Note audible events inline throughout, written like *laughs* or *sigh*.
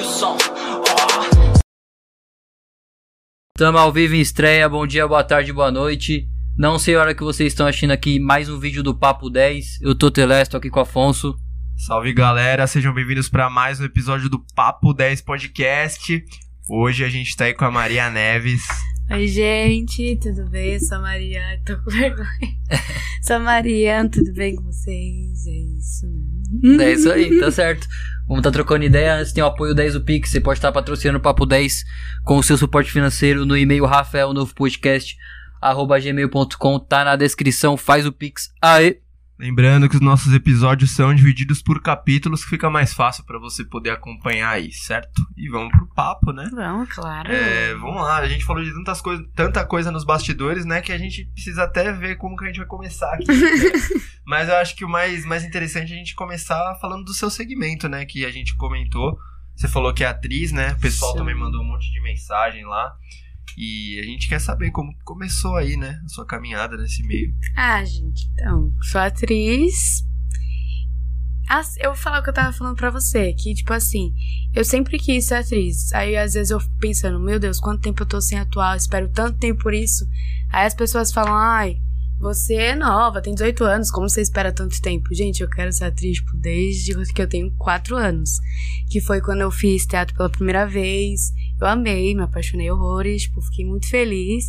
o som. Tamo ao vivo em estreia, bom dia, boa tarde, boa noite. Não sei a hora que vocês estão assistindo aqui mais um vídeo do Papo 10. Eu tô Telesto aqui com o Afonso. Salve galera, sejam bem-vindos para mais um episódio do Papo 10 Podcast. Hoje a gente tá aí com a Maria Neves. Oi, gente, tudo bem? Eu sou a Maria, tô com vergonha. *laughs* sou a Maria, tudo bem com vocês? É isso, né? É isso aí, tá certo. Vamos tá trocando ideia. Antes tem o apoio 10 do Pix. Você pode estar patrocinando o Papo 10 com o seu suporte financeiro no e-mail Rafael Novo Podcast arroba gmail.com. Tá na descrição. Faz o Pix. Aê! Lembrando que os nossos episódios são divididos por capítulos, que fica mais fácil para você poder acompanhar aí, certo? E vamos pro papo, né? Vamos, claro. É, vamos lá, a gente falou de tantas coisas, tanta coisa nos bastidores, né, que a gente precisa até ver como que a gente vai começar aqui. né? *laughs* Mas eu acho que o mais, mais interessante é a gente começar falando do seu segmento, né, que a gente comentou. Você falou que é atriz, né? O pessoal Sim. também mandou um monte de mensagem lá. E a gente quer saber como começou aí, né, a sua caminhada nesse meio. Ah, gente, então, sou atriz. As- Eu vou falar o que eu tava falando pra você, que, tipo assim, eu sempre quis ser atriz. Aí, às vezes, eu fico pensando, meu Deus, quanto tempo eu tô sem atuar, eu espero tanto tempo por isso. Aí as pessoas falam, ai, você é nova, tem 18 anos, como você espera tanto tempo? Gente, eu quero ser atriz, tipo, desde que eu tenho 4 anos. Que foi quando eu fiz teatro pela primeira vez. Eu amei, me apaixonei horrores, tipo, fiquei muito feliz.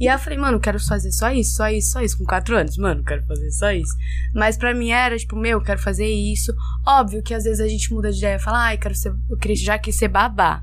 E aí eu falei, mano, quero fazer só isso, só isso, só isso. Com quatro anos, mano, quero fazer só isso. Mas pra mim era, tipo, meu, quero fazer isso. Óbvio que às vezes a gente muda de ideia e fala, ai, quero ser. Eu queria, já quis ser babá.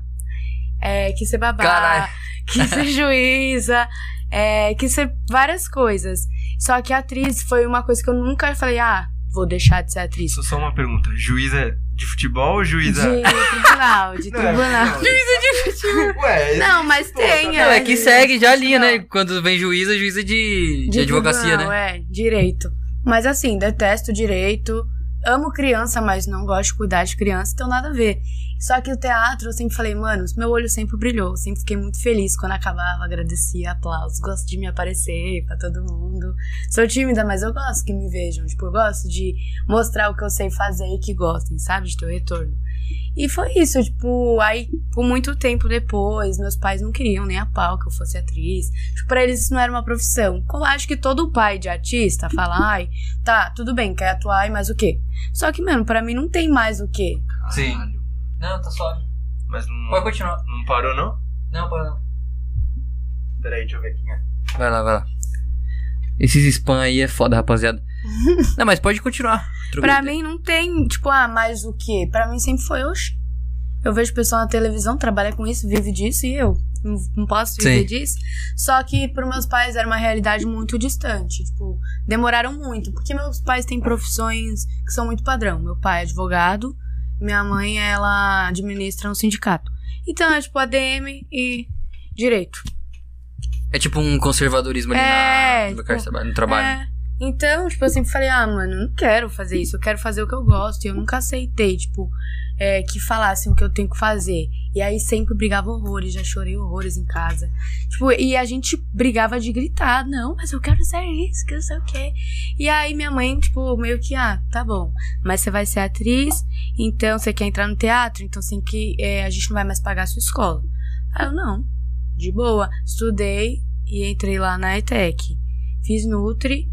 É, quis ser babá. Caralho. Quis ser *laughs* juíza. É, quis ser várias coisas. Só que atriz foi uma coisa que eu nunca falei, ah, vou deixar de ser atriz. Só, só uma pergunta, juíza de futebol ou juíza... De tribunal, de *laughs* Não, tribunal. não. Ué, Não, mas pô, tem? Não, é que de- segue já a linha, não. né? Quando vem juíza, juíza de, de, advocacia, tribunal, né? É, direito. Mas assim, detesto direito. Amo criança, mas não gosto de cuidar de criança, então nada a ver. Só que o teatro, eu sempre falei, mano, meu olho sempre brilhou. Sempre fiquei muito feliz quando acabava, agradecia, aplausos. Gosto de me aparecer pra todo mundo. Sou tímida, mas eu gosto que me vejam. Tipo, eu gosto de mostrar o que eu sei fazer e que gostem, sabe? De ter retorno. E foi isso, tipo, aí por muito tempo depois, meus pais não queriam nem a pau que eu fosse atriz. Tipo, pra eles isso não era uma profissão. Eu acho que todo pai de artista fala, ai, tá, tudo bem, quer atuar, e mais o quê? Só que, mano, pra mim não tem mais o quê. Sim. Caralho. Não, tá suave. Mas não, Pode continuar. não parou, não? Não, pode não. Peraí, deixa eu ver aqui. né? Vai lá, vai lá. Esses spam aí é foda, rapaziada. *laughs* não, mas pode continuar. Pra mim não tem, tipo, ah, mais o quê? Pra mim sempre foi, oxe. Eu vejo pessoal na televisão, trabalha com isso, vive disso, e eu não, posso viver Sim. disso. Só que para meus pais era uma realidade muito distante. Tipo, demoraram muito, porque meus pais têm profissões que são muito padrão. Meu pai é advogado, minha mãe, ela administra um sindicato. Então é tipo ADM e direito. É tipo um conservadorismo ali É, na, no, tipo, no trabalho. É. Então, tipo, eu sempre falei, ah, mano, eu não quero fazer isso, eu quero fazer o que eu gosto. E eu nunca aceitei, tipo, é, que falassem o que eu tenho que fazer. E aí sempre brigava horrores, já chorei horrores em casa. Tipo, e a gente brigava de gritar, não, mas eu quero ser isso, que não sei o quê. E aí minha mãe, tipo, meio que, ah, tá bom, mas você vai ser atriz, então você quer entrar no teatro, então assim que é, a gente não vai mais pagar a sua escola. Aí eu, não, de boa. Estudei e entrei lá na ETEC. Fiz Nutri,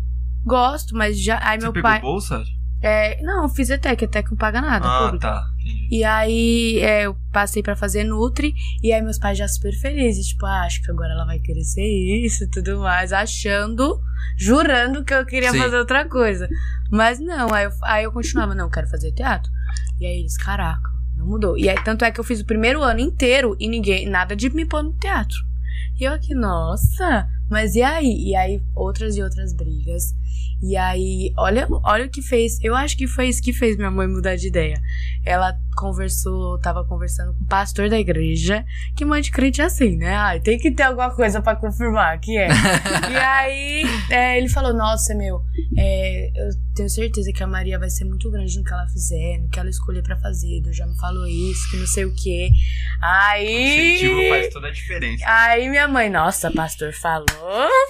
gosto, mas já. Aí Você meu pegou pai. bolsa? É, não, eu fiz ETEC, ETEC não paga nada. Ah, tá. Entendi. E aí é, eu passei pra fazer Nutri, e aí meus pais já super felizes, tipo, ah, acho que agora ela vai querer ser isso e tudo mais, achando, jurando que eu queria Sim. fazer outra coisa. Mas não, aí eu, aí eu continuava, não, quero fazer teatro. E aí eles, caraca, não mudou. E aí, tanto é que eu fiz o primeiro ano inteiro e ninguém, nada de me pôr no teatro. E eu aqui, nossa, mas e aí? E aí, outras e outras brigas. E aí, olha, olha o que fez. Eu acho que foi isso que fez minha mãe mudar de ideia. Ela conversou, tava conversando com o pastor da igreja, que mãe de crente é assim, né? Ai, tem que ter alguma coisa pra confirmar que é. *laughs* e aí, é, ele falou: Nossa, meu, é, eu tenho certeza que a Maria vai ser muito grande no que ela fizer, no que ela escolher pra fazer. Deus já me falou isso, que não sei o quê. Aí. Incentivo faz toda a diferença. Aí minha mãe, nossa, pastor falou.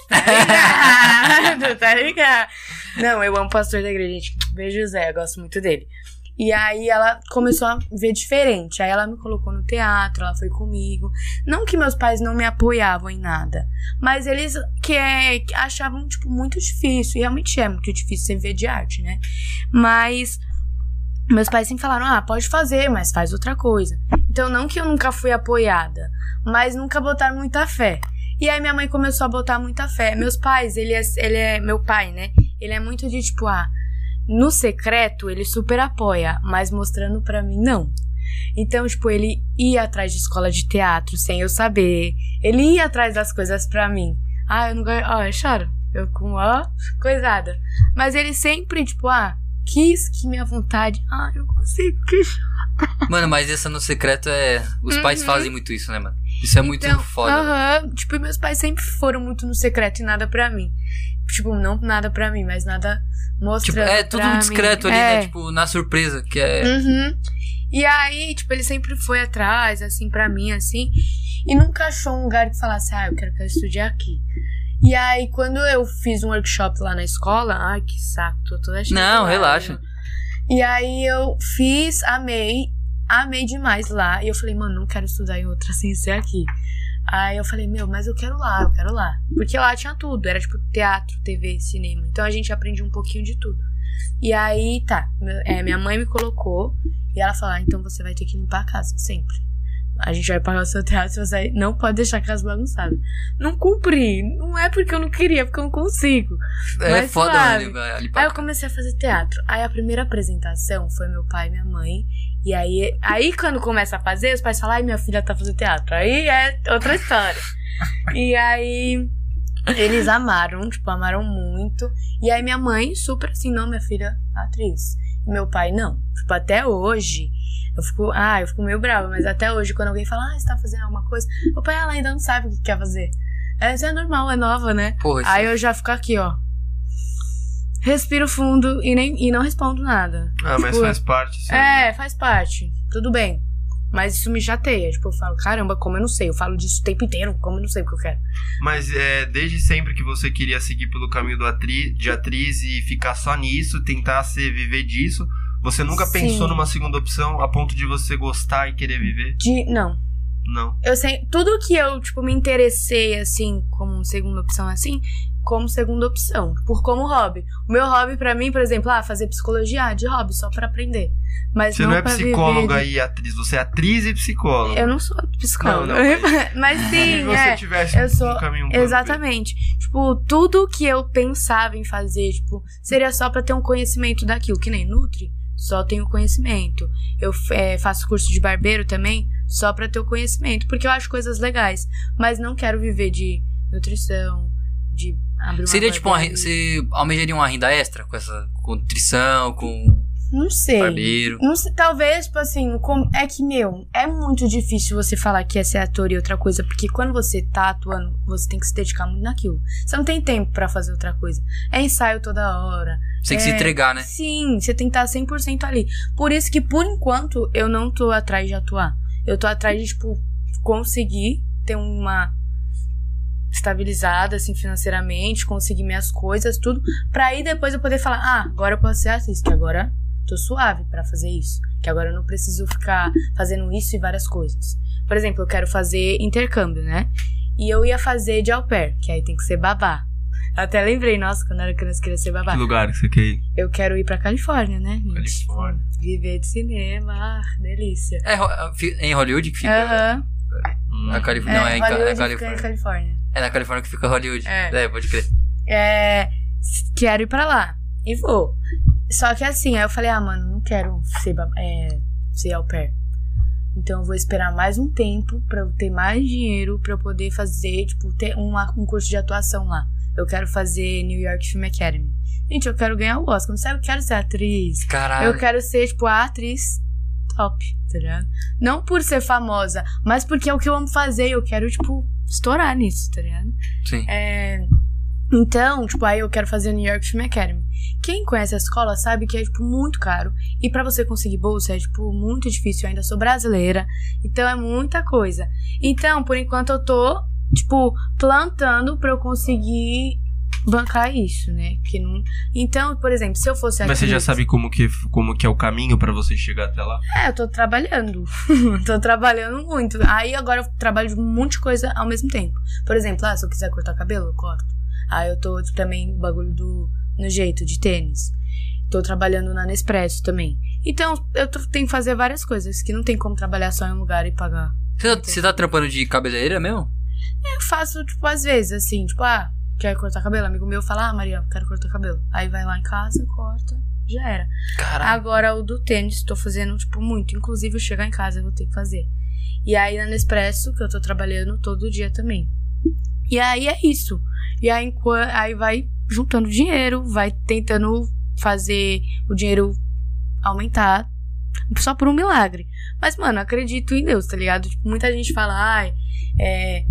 Tá ligado? *laughs* tá ligado? Não, eu amo o pastor da igreja, gente. Beijo, Zé, eu gosto muito dele. E aí ela começou a ver diferente. Aí ela me colocou no teatro, ela foi comigo. Não que meus pais não me apoiavam em nada, mas eles que, é, que achavam, tipo, muito difícil. E realmente é muito difícil você viver de arte, né? Mas meus pais sempre falaram: ah, pode fazer, mas faz outra coisa. Então, não que eu nunca fui apoiada, mas nunca botaram muita fé. E aí minha mãe começou a botar muita fé. Meus pais, ele é, ele é meu pai, né? Ele é muito de tipo, ah, no secreto ele super apoia, mas mostrando pra mim não. Então, tipo, ele ia atrás de escola de teatro sem eu saber. Ele ia atrás das coisas pra mim. Ah, eu não ganho. Ó, eu choro. Eu com ó, coisada. Mas ele sempre, tipo, ah, quis que minha vontade. Ah, eu consigo, que chato. Mano, mas essa no secreto é. Os pais Uhum. fazem muito isso, né, mano? Isso é muito Então, foda. Aham. Tipo, meus pais sempre foram muito no secreto e nada pra mim. Tipo, não nada pra mim, mas nada Tipo, mostrando. é tudo discreto mim. ali, É. né? Tipo, na surpresa, que é. Uhum. E aí, tipo, ele sempre foi atrás, assim, pra mim, assim. E nunca achou um lugar que falasse, ah, eu quero que eu estude aqui. E aí, quando eu fiz um workshop lá na escola, ai, que saco, tô toda cheia Não, relaxa. E aí eu fiz, amei, amei demais lá. E eu falei, mano, não quero estudar em outra sem ser aqui. Aí eu falei, meu, mas eu quero lá, eu quero lá. Porque lá tinha tudo, era tipo teatro, TV, cinema. Então a gente aprendia um pouquinho de tudo. E aí, tá, é, minha mãe me colocou e ela falou, ah, então você vai ter que limpar a casa, sempre. A gente vai pagar o seu teatro, você não pode deixar a casa bagunçada. Não cumpri, não é porque eu não queria, é porque eu não consigo. É Mas foda, suave. mano. ali Aí eu comecei a fazer teatro. Aí a primeira apresentação foi meu pai e minha mãe. E aí, aí quando começa a fazer, os pais falam, ai, minha filha tá fazendo teatro. Aí é outra história. *laughs* e aí eles amaram, tipo, amaram muito. E aí minha mãe, super assim, não, minha filha, atriz. E meu pai, não. Tipo, até hoje, eu fico, ah, eu fico meio brava, mas até hoje, quando alguém fala, ah, você tá fazendo alguma coisa, meu pai, ela ainda não sabe o que quer fazer. Essa é normal, é nova, né? Isso Aí eu já fico aqui, ó. Respiro fundo e, nem, e não respondo nada. Ah, mas Tipo, faz parte. sim. É, faz parte. Tudo bem. Mas isso me chateia. Tipo, eu falo, caramba, como eu não sei? Eu falo disso o tempo inteiro, como eu não sei o que eu quero. Mas é, desde sempre que você queria seguir pelo caminho do atri de atriz e ficar só nisso, tentar se viver disso, você nunca Sim. pensou numa segunda opção a ponto de você gostar e querer viver? De. Não. Não. Eu sei. Tudo que eu, tipo, me interessei, assim, como segunda opção, assim, como segunda opção. Por como hobby. O meu hobby, pra mim, por exemplo, ah, fazer psicologia ah, de hobby, só pra aprender. Mas Você não, não é psicóloga de- e atriz, você é atriz e psicóloga. Eu não sou psicóloga. Não, não, mas *laughs* Se sim, você é. tivesse eu sou- um caminho. Exatamente. Tipo, tudo que eu pensava em fazer, tipo, seria só pra ter um conhecimento daquilo, que nem Nutri, só tenho conhecimento. Eu é, faço curso de barbeiro também, só pra ter o conhecimento, porque eu acho coisas legais, mas não quero viver de nutrição, de Seria tipo uma. Você almejaria uma renda extra com essa. Com nutrição, com Não sei. barbeiro. Não sei, talvez, tipo assim, com- é que, meu, é muito difícil você falar que é ser ator e outra coisa, porque quando você tá atuando, você tem que se dedicar muito naquilo. Você não tem tempo pra fazer outra coisa. É ensaio toda hora. Você tem que se É, entregar, né? Sim, você tem que estar 100% ali. Por isso que, por enquanto, eu não tô atrás de atuar. Eu tô atrás de, tipo, conseguir ter uma estabilizada, assim, financeiramente, conseguir minhas coisas, tudo, pra aí depois eu poder falar, ah, agora eu posso ser atriz, que agora tô suave pra fazer isso. Que agora eu não preciso ficar fazendo isso e várias coisas. Por exemplo, eu quero fazer intercâmbio, né? E eu ia fazer de au pair, que aí tem que ser babá. Até lembrei, nossa, quando eu era criança queria ser babá. Que lugar que você quer ir? Eu quero ir pra Califórnia, né? gente? Califórnia. Viver de cinema, ah, delícia. É, é em Hollywood que fica. Aham. Hum. A Calif... Não, é, em Ca- Hollywood é fica em Califórnia. Califórnia. É na Califórnia que fica Hollywood. É. É, pode crer. É, quero ir pra lá. E vou. Só que assim, aí eu falei, ah, mano, não quero ser, é, ser au pair. Então eu vou esperar mais um tempo pra eu ter mais dinheiro pra eu poder fazer, tipo, ter uma- um curso de atuação lá. Eu quero fazer New York Film Academy. Gente, eu quero ganhar o Oscar. Não sei, eu quero ser atriz. Caralho. Eu quero ser, tipo, a atriz top, tá ligado? Não por ser famosa, mas porque é o que eu amo fazer. Eu quero, tipo, estourar nisso, tá ligado? Sim. É, Então, tipo, aí eu quero fazer New York Film Academy. Quem conhece a escola sabe que é, tipo, muito caro. E pra você conseguir bolsa é, tipo, muito difícil. Eu ainda sou brasileira. Então é muita coisa. Então, por enquanto eu tô, tipo, plantando pra eu conseguir bancar isso, né? Porque não... Então, por exemplo, se eu fosse Mas você já sabe como que, como que é o caminho pra você chegar até lá? É, eu tô trabalhando. *laughs* tô trabalhando muito. Aí agora eu trabalho de um monte de coisa ao mesmo tempo. Por exemplo, ah, se eu quiser cortar cabelo, eu corto. Aí eu tô tipo, também o bagulho do no jeito de tênis. Tô trabalhando na Nespresso também. Então, eu tô- tenho que fazer várias coisas que não tem como trabalhar só em um lugar e pagar. Você tá, você tá trampando de cabeleireira mesmo? Eu faço, tipo, às vezes, assim, tipo, ah, quer cortar cabelo? Amigo meu fala, ah, Maria, quero cortar cabelo. Aí vai lá em casa, corta, já era. Agora o do tênis, tô fazendo, tipo, muito. Inclusive, eu chegar em casa, eu vou ter que fazer. E aí na Nespresso, que eu tô trabalhando todo dia também. E aí é isso. E aí, aí vai juntando dinheiro, vai tentando fazer o dinheiro aumentar só por um milagre. Mas, mano, acredito em Deus, tá ligado? Tipo, muita gente fala, ai, é.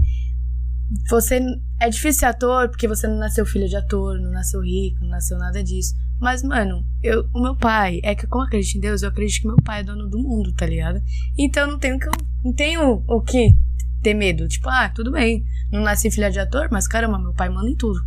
Você é difícil ser ator porque você não nasceu filho de ator, não nasceu rico, não nasceu nada disso. Mas, mano, eu, o meu pai, é que como eu acredito em Deus, eu acredito que meu pai é dono do mundo, tá ligado? Então não tenho que não tenho o que ter medo. Tipo, ah, tudo bem, não nasci filha de ator, mas caramba, meu pai manda em tudo.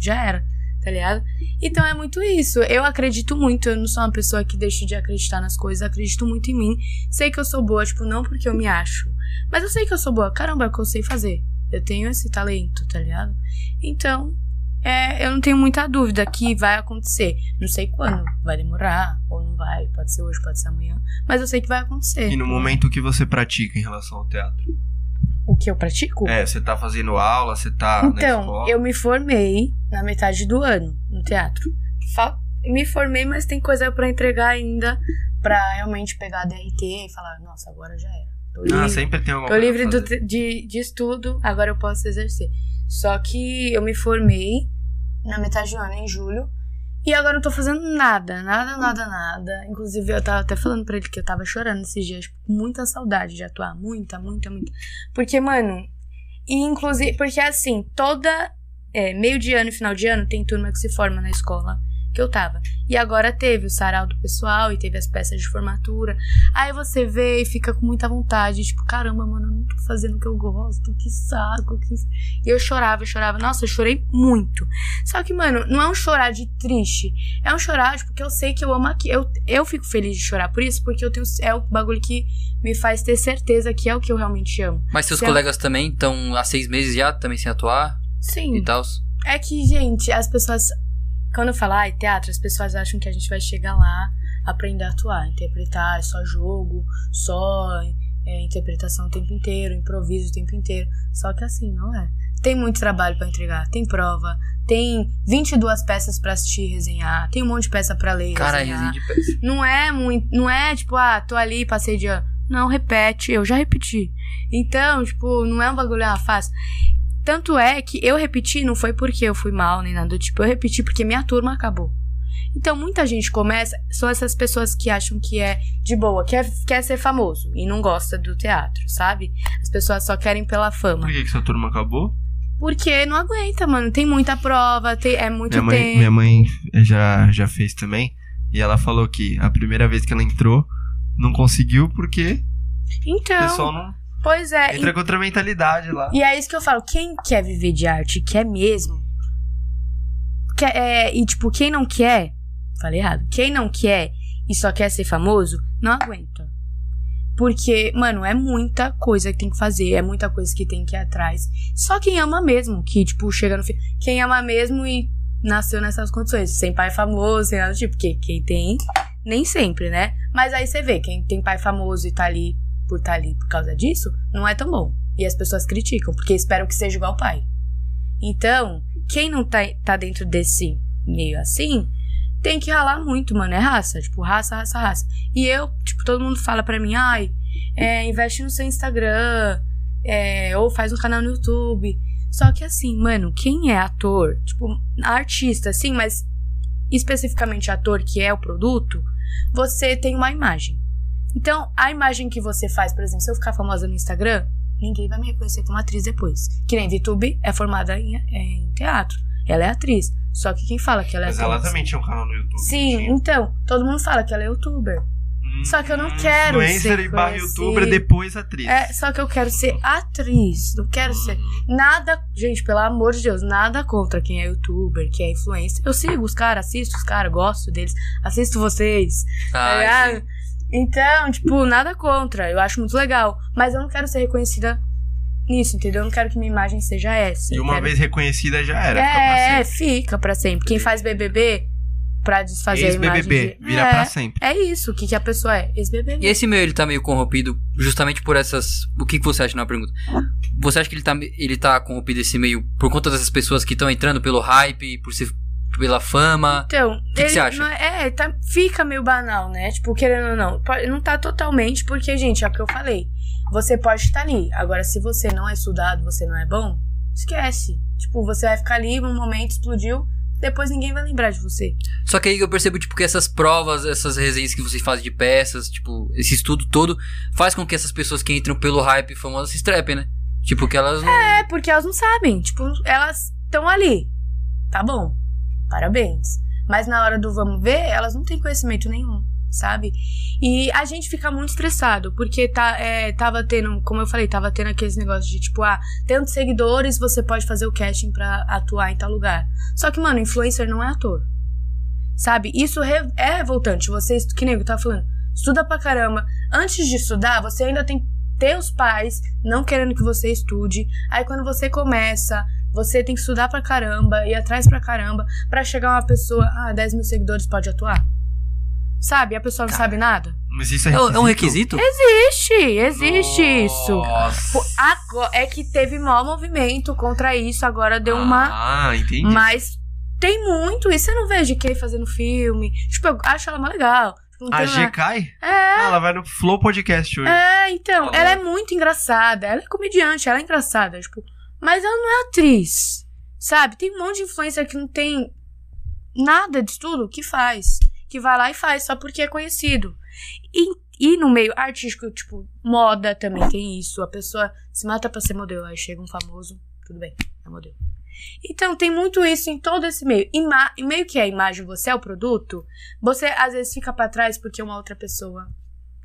Já era, tá ligado? Então é muito isso. Eu acredito muito, eu não sou uma pessoa que deixa de acreditar nas coisas, acredito muito em mim. Sei que eu sou boa, tipo, não porque eu me acho, mas eu sei que eu sou boa. Caramba, é o que eu sei fazer. Eu tenho esse talento, tá ligado? Então, é, eu não tenho muita dúvida que vai acontecer. Não sei quando, vai demorar ou não vai, pode ser hoje, pode ser amanhã, mas eu sei que vai acontecer. E no momento que você pratica em relação ao teatro? O que eu pratico? É, você tá fazendo aula, você tá Então, eu me formei na metade do ano no teatro. Me formei, mas tem coisa pra entregar ainda pra realmente pegar a DRT e falar, nossa, agora já era. Tô Ah, livre, sempre tem alguma tô livre do de, de estudo, agora eu posso exercer. Só que eu me formei na metade do ano, em julho, e agora eu não tô fazendo nada, nada, nada, nada. Inclusive, eu tava até falando pra ele que eu tava chorando esses dias, tipo, com muita saudade de atuar. Muita, muita, muita. Porque, mano, e inclusive, porque assim, toda. é, meio de ano e final de ano tem turma que se forma na escola que eu tava. E agora teve o sarau do pessoal e teve as peças de formatura. Aí você vê e fica com muita vontade, tipo, caramba, mano, eu não tô fazendo o que eu gosto, que saco. Que... E eu chorava, eu chorava. Nossa, eu chorei muito. Só que, mano, não é um chorar de triste. É um chorar, tipo, porque eu sei que eu amo aqui. Eu, eu fico feliz de chorar por isso, porque eu tenho. É o bagulho que me faz ter certeza que é o que eu realmente amo. Mas seus Se colegas também estão há seis meses já, também sem atuar Sim. e tal? É que, gente, as pessoas. Quando eu falo, ai, teatro, as pessoas acham que a gente vai chegar lá, aprender a atuar, interpretar, é só jogo, só é, interpretação o tempo inteiro, improviso o tempo inteiro. Só que assim, não é. Tem muito trabalho pra entregar, tem prova, tem 22 peças pra assistir e resenhar, tem um monte de peça pra ler Cara, resenhar. resenha de peça. Não é muito. Não é tipo, ah, tô ali, passei de ano. Não, repete, eu já repeti. Então, tipo, não é um bagulho ah, fácil. Tanto é que eu repeti, não foi porque eu fui mal nem nada do tipo, eu repeti porque minha turma acabou. Então, muita gente começa, são essas pessoas que acham que é de boa, quer, quer ser famoso e não gosta do teatro, sabe? As pessoas só querem pela fama. Por que, que sua turma acabou? Porque não aguenta, mano. Tem muita prova, tem, é muito Minha mãe, tempo. minha mãe já, já fez também. E ela falou que a primeira vez que ela entrou, não conseguiu porque o Então, pessoal não pois é. entra com outra mentalidade lá. E é isso que eu falo, quem quer viver de arte, quer mesmo. Quer, é, e tipo, quem não quer, falei errado, quem não quer e só quer ser famoso, não aguenta. Porque, mano, é muita coisa que tem que fazer, é muita coisa que tem que ir atrás. Só quem ama mesmo, que, tipo, chega no fim. Quem ama mesmo e nasceu nessas condições, sem pai famoso, sem nada do tipo. Porque quem tem, nem sempre, né? Mas aí você vê, quem tem pai famoso e tá ali por estar ali por causa disso, não é tão bom. E as pessoas criticam, porque esperam que seja igual ao pai. Então, quem não tá, tá dentro desse meio assim, tem que ralar muito, mano. É raça. Tipo, raça, raça, raça. E eu, tipo, todo mundo fala pra mim, ai, é, investe no seu Instagram, é, ou faz um canal no YouTube. Só que assim, mano, quem é ator, tipo, artista, assim, mas especificamente ator, que é o produto, você tem uma imagem. Então, a imagem que você faz, por exemplo, se eu ficar famosa no Instagram, ninguém vai me reconhecer como atriz depois. Que nem VTube é formada em, em teatro. Ela é atriz. Só que quem fala que ela é Mas atriz? ela também tinha um canal no YouTube. Sim, tinha? então, todo mundo fala que ela é youtuber. Só que eu não quero Influencer ser e barra youtuber, depois atriz. É, só que eu quero ser atriz. Não quero ser. Nada. Gente, pelo amor de Deus, nada contra quem é youtuber, quem é influencer. Eu sigo os caras, assisto os caras, gosto deles, assisto vocês. tá Ai, ligado? Então, tipo, nada contra. Eu acho muito legal. Mas eu não quero ser reconhecida nisso, entendeu? Eu não quero que minha imagem seja essa. E uma quero- vez reconhecida já era. fica pra É, sempre. fica pra sempre. Quem faz BBB pra desfazer a imagem de... vira é, pra sempre. É isso, o que, que a pessoa é? E Ex-BBB. esse meio ele tá meio corrompido justamente por essas. O que, que você acha na pergunta? Você acha que ele tá, ele tá corrompido esse meio por conta dessas pessoas que estão entrando pelo hype, por ser pela fama? Então, que ele você acha? não é, é, tá- fica meio banal, né? Tipo, querendo ou não. Pode- Não tá totalmente, porque, gente, é o que eu falei. Você pode estar ali. Agora, se você não é estudado, você não é bom, esquece. Tipo, você vai ficar ali, um momento explodiu, depois ninguém vai lembrar de você. Só que aí eu percebo, tipo, que essas provas, essas resenhas que vocês fazem de peças, tipo, esse estudo todo, faz com que essas pessoas que entram pelo hype famoso se estrepem, né? Tipo, que elas não. É, porque elas não sabem. Tipo, elas estão ali. Tá bom. Parabéns. Mas na hora do vamos ver, elas não têm conhecimento nenhum, sabe? E a gente fica muito estressado, porque tá, é, tava tendo, como eu falei, tava tendo aqueles negócios de tipo, ah, tantos seguidores, você pode fazer o casting pra atuar em tal lugar. Só que, mano, influencer não é ator. Sabe? Isso re- é revoltante. Você, estu- que eu tava falando, estuda pra caramba. Antes de estudar, você ainda tem teus pais não querendo que você estude. Aí quando você começa, você tem que estudar pra caramba, ir atrás pra caramba, pra chegar uma pessoa, ah, 10 mil seguidores pode atuar. Sabe? E a pessoa não sabe nada. Mas isso é É, requisito? é um requisito? Existe, existe isso. Nossa. Pô, agora, é que teve maior movimento contra isso, agora deu uma. Ah, entendi. Mas tem muito, e você não vê a GK fazendo filme. Tipo, eu acho ela mais legal. Não A G cai? É, Ah, ela vai no Flow Podcast hoje. é, então, ela é muito engraçada. Ela é comediante, ela é engraçada, tipo, mas ela não é atriz. Sabe? Tem um monte de influencer que não tem nada de estudo que faz. Que vai lá e faz só porque é conhecido. E, e no meio artístico, tipo, moda também tem isso. A pessoa se mata pra ser modelo. Aí chega um famoso, tudo bem, é modelo. Então, tem muito isso em todo esse meio. Ima e meio que a imagem, você é o produto, você às vezes fica pra trás porque uma outra pessoa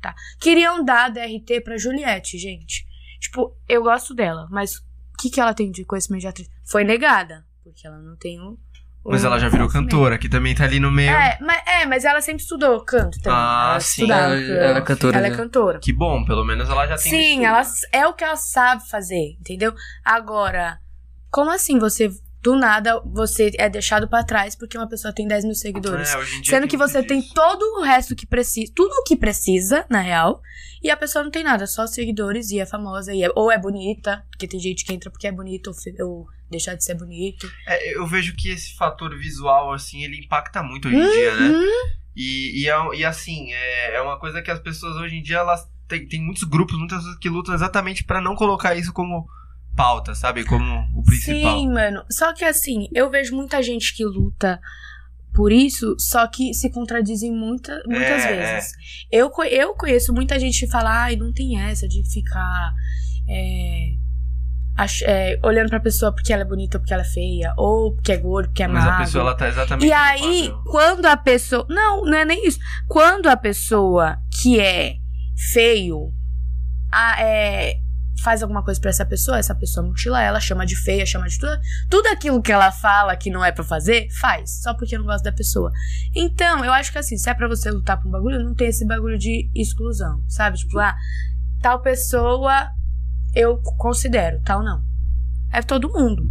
tá. Queriam dar DRT pra Juliette, gente. Tipo, eu gosto dela, mas que, que ela tem de conhecimento de atriz? Foi negada, porque ela não tem o. o Mas ela já virou cantora, que também tá ali no meio. É mas, é, mas ela sempre estudou canto também. Ah, ela sim. estudava Ela- canto. ela é cantora, Ela é né? cantora. Que bom, pelo menos ela já tem Sim, ela é o que ela sabe fazer, entendeu? Agora, como assim você do nada você é deixado pra trás porque uma pessoa tem 10 mil seguidores? É, Sendo que você tem disso. todo o resto que precisa, tudo o que precisa, na real, e a pessoa não tem nada, só seguidores e é famosa, e é- ou é bonita, porque tem gente que entra porque é bonita, ou, ou deixar de ser bonito. É, eu vejo que esse fator visual, assim, ele impacta muito hoje em dia, né? Uhum. E, e, é- e, assim, é, é uma coisa que as pessoas hoje em dia, elas têm, tem muitos grupos, muitas pessoas que lutam exatamente pra não colocar isso como pauta, sabe? Como o principal. Sim, mano. Só que assim, eu vejo muita gente que luta por isso, só que se contradizem muita, muitas É, vezes. Eu, eu conheço muita gente que fala, ai, não tem essa de ficar é, ach- é, olhando pra pessoa porque ela é bonita ou porque ela é feia, ou porque é gordo, porque é Mas a magro. pessoa, ela tá exatamente E aí, padrão. quando a pessoa. Não, não é nem isso. Quando a pessoa que é feio a- é, faz alguma coisa pra essa pessoa, essa pessoa mutila ela, chama de feia, chama de tudo. Tudo aquilo que ela fala que não é pra fazer, faz. Só porque não gosta da pessoa. Então, eu acho que assim, se é pra você lutar por um bagulho, não tem esse bagulho de exclusão, sabe? Tipo, ah, tal pessoa eu considero, tal não. É todo mundo.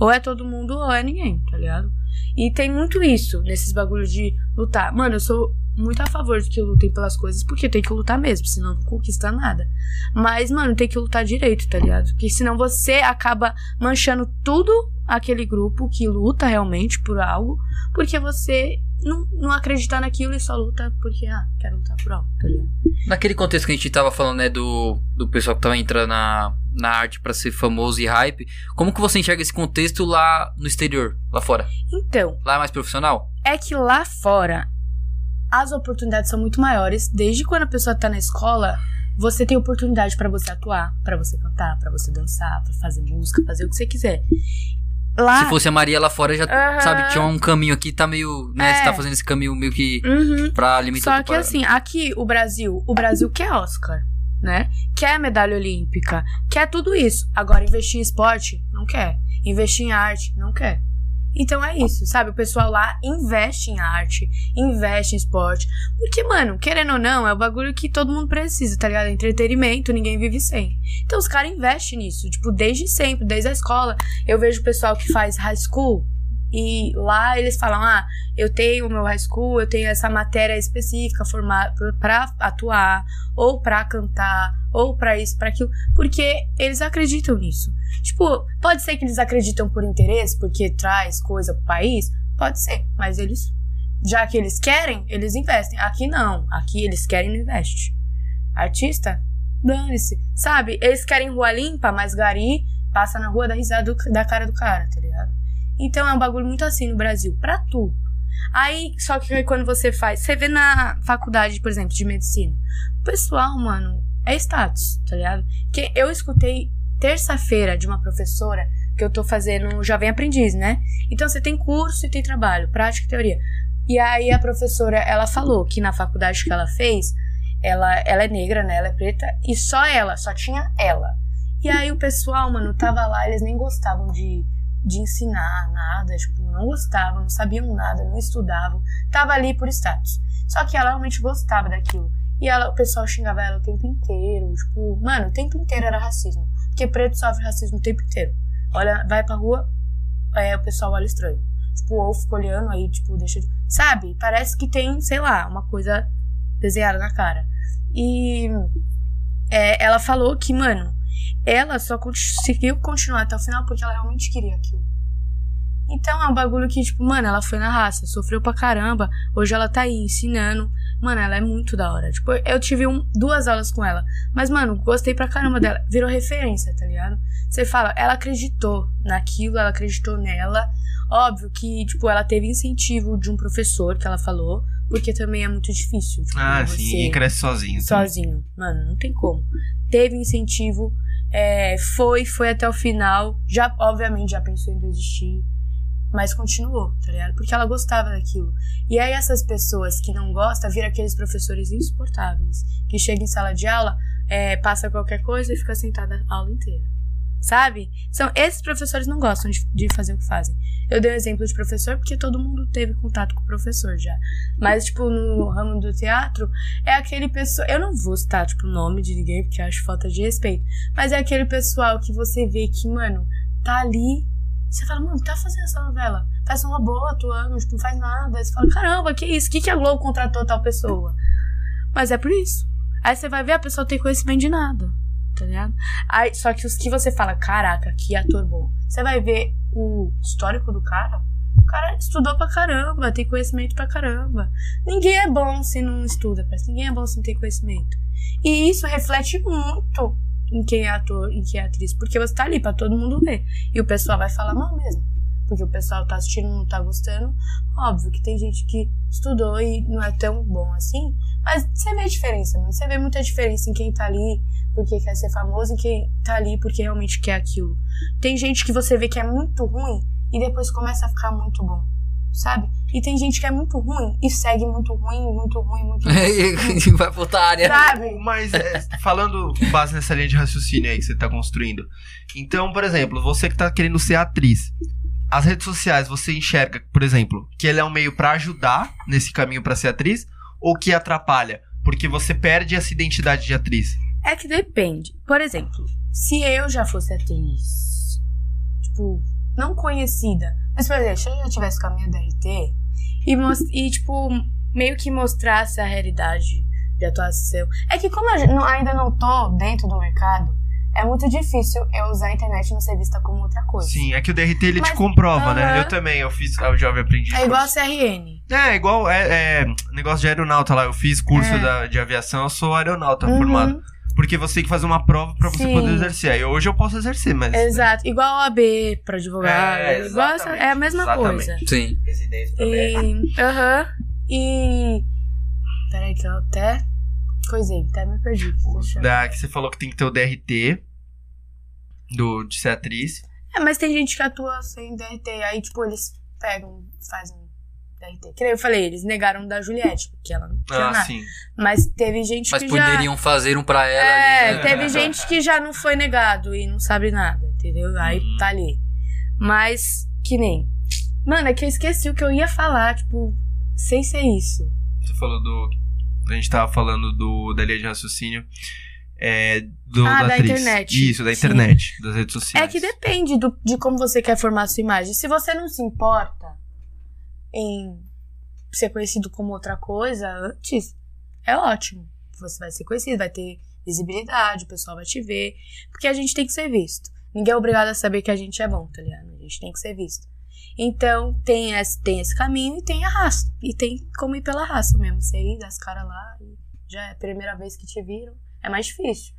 Ou é todo mundo ou é ninguém, tá ligado? E tem muito isso nesses bagulhos de lutar. Mano, eu sou muito a favor de que lutem pelas coisas, porque tem que lutar mesmo, senão não conquista nada. Mas, mano, tem que lutar direito, tá ligado? Porque senão você acaba manchando tudo aquele grupo que luta realmente por algo, porque você não, não acredita naquilo e só luta porque, ah, quero lutar por algo, tá ligado? Naquele contexto que a gente tava falando, né, do, do pessoal que tava entrando na, na arte pra ser famoso e hype, como que você enxerga esse contexto lá no exterior, lá fora? Então, Lá é mais profissional? é que lá fora as oportunidades são muito maiores. Desde quando a pessoa tá na escola, você tem oportunidade pra você atuar, pra você cantar, pra você dançar, pra fazer música, fazer o que você quiser. lá. Se fosse a Maria lá fora, já, Aham. sabe, tinha um caminho aqui, tá meio, né, É. você tá fazendo esse caminho meio que Uhum. pra limitar Só que assim, aqui o Brasil, o Brasil quer Oscar, né? Quer medalha olímpica, quer tudo isso. Agora, investir em esporte, não quer. Investir em arte, não quer. Então é isso, sabe? O pessoal lá investe em arte, investe em esporte. Porque, mano, querendo ou não, é o bagulho que todo mundo precisa, tá ligado? Entretenimento, ninguém vive sem. Então os caras investem nisso, tipo, desde sempre, desde a escola. Eu vejo o pessoal que faz high school e lá eles falam: ah, eu tenho o meu high school, eu tenho essa matéria específica pra atuar, ou pra cantar, ou pra isso, pra aquilo, porque eles acreditam nisso. Tipo, pode ser que eles acreditam por interesse, porque traz coisa pro país, pode ser, mas eles, já que eles querem, eles investem. Aqui não, aqui eles querem não investem. Artista, dane-se, sabe? Eles querem rua limpa, mas Gari passa na rua da risada do- da cara do cara, tá ligado? Então é um bagulho muito assim no Brasil, pra tudo. Aí, só que quando você faz. Você vê na faculdade, por exemplo, de medicina. O pessoal, mano, é status, tá ligado? Que eu escutei terça-feira de uma professora que eu tô fazendo Jovem Aprendiz, né? Então você tem curso e tem trabalho, prática e teoria. E aí a professora, ela falou que na faculdade que ela fez, ela, ela é negra, né? Ela é preta, e só ela, só tinha ela. E aí o pessoal, mano, tava lá, eles nem gostavam de, de ensinar nada, tipo, não gostavam, não sabiam nada, não estudavam, tava ali por status. Só que ela realmente gostava daquilo. E ela, o pessoal xingava ela o tempo inteiro, tipo, mano, o tempo inteiro era racismo. Porque preto sofre racismo o tempo inteiro. Olha, vai pra rua, é, o pessoal olha estranho. Tipo, ou fica olhando, aí, tipo, deixa de. Sabe? Parece que tem, sei lá, uma coisa desenhada na cara. E é, ela falou que, mano, ela só conseguiu continuar até o final porque ela realmente queria aquilo. Então é um bagulho que, tipo, mano, ela foi na raça, sofreu pra caramba. Hoje ela tá aí ensinando. Mano, ela é muito da hora. Tipo, eu tive um, duas aulas com ela. Mas, mano, gostei pra caramba dela. Virou referência, tá ligado? Você fala, ela acreditou naquilo, ela acreditou nela. Óbvio que, tipo, ela teve incentivo de um professor que ela falou. Porque também é muito difícil. Tipo, Ah, sim, ninguém cresce sozinho. sozinho. Mano, não tem como. Teve incentivo, é, foi, foi até o final. Já, obviamente, já pensou em desistir. Mas continuou, tá ligado? Porque ela gostava daquilo. E aí essas pessoas que não gostam viram aqueles professores insuportáveis. Que chegam em sala de aula, é, passa qualquer coisa e fica sentada a aula inteira. Sabe? São, esses professores não gostam de, de fazer o que fazem. Eu dei um exemplo de professor porque todo mundo teve contato com o professor já. Mas, tipo, no ramo do teatro, é aquele pessoal. Eu não vou citar, tipo, o nome de ninguém, porque eu acho falta de respeito. Mas é aquele pessoal que você vê que, mano, tá ali. Você fala, mano, tá fazendo essa novela? Faz uma boa atuando, tipo, não faz nada. Você fala, caramba, que isso? O que, que a Globo contratou tal pessoa? Mas é por isso. Aí você vai ver, a pessoa tem conhecimento de nada. Tá ligado? Aí, só que os que você fala, caraca, que ator bom. Você vai ver o histórico do cara. O cara estudou pra caramba, tem conhecimento pra caramba. Ninguém é bom se não estuda, parece. Ninguém é bom se não tem conhecimento. E isso reflete muito em quem é ator e quem é atriz. Porque você tá ali pra todo mundo ver. E o pessoal vai falar mal mesmo. Porque o pessoal tá assistindo não tá gostando. Óbvio que tem gente que estudou e não é tão bom assim. Mas você vê a diferença, mano. Você vê muita diferença em quem tá ali porque quer ser famoso e quem tá ali porque realmente quer aquilo. Tem gente que você vê que é muito ruim e depois começa a ficar muito bom. Sabe? E tem gente que é muito ruim e segue muito ruim, muito ruim, muito ruim. *laughs* Vai pra outra área. Sabe? Mas é, falando base nessa linha de raciocínio aí que você tá construindo. Então, por exemplo, você que tá querendo ser atriz. As redes sociais, você enxerga, por exemplo, que ele é um meio pra ajudar nesse caminho pra ser atriz ou que atrapalha? Porque você perde essa identidade de atriz. É que depende. Por exemplo, se eu já fosse atriz, tipo, não conhecida, mas por exemplo, se eu já tivesse com a minha DRT e, e tipo, meio que mostrasse a realidade de atuação. É que como eu ainda não tô dentro do mercado, é muito difícil eu usar a internet e não ser vista como outra coisa. Sim, é que o DRT ele te Mas- comprova, né? Aham. Eu também, eu fiz o Jovem Aprendiz. É igual a CRN. É, igual é, é, negócio de aeronauta lá. Eu fiz curso É. da- de aviação, eu sou aeronauta Uhum. formado. Porque você tem que fazer uma prova pra você Sim. poder exercer. Aí hoje eu posso exercer, mas. Exato. Igual a AB pra advogado. É, igual exatamente, é a mesma exatamente. coisa. Sim. Residência E. Aham. E. Peraí, que eu até. Coisei, até me perdi. Da, que você falou que tem que ter o DRT do, de ser atriz. É, mas tem gente que atua sem DRT, aí, tipo, eles pegam, fazem DRT. Que nem eu falei, eles negaram da Juliette, porque ela não tinha Ah, nada. sim. Mas teve gente Mas que já... poderiam fazer um pra ela É, ali. né? teve gente que já não foi negado e não sabe nada, entendeu? Aí Uhum. tá ali. Mas, que nem. Mano, é que eu esqueci o que eu ia falar, tipo, sem ser isso. Você falou do. A gente tava falando do, da linha de raciocínio. É, do, Ah, da atriz. internet. Isso, da Sim. internet, das redes sociais. É que depende do- de como você quer formar a sua imagem. Se você não se importa em ser conhecido como outra coisa antes, é ótimo. Você vai ser conhecido, vai ter visibilidade, o pessoal vai te ver. Porque a gente tem que ser visto. Ninguém é obrigado a saber que a gente é bom, tá ligado? A gente tem que ser visto. Então, tem esse, tem esse caminho e tem a raça. E tem como ir pela raça mesmo. Você ir, das caras lá, e já é a primeira vez que te viram. É mais difícil.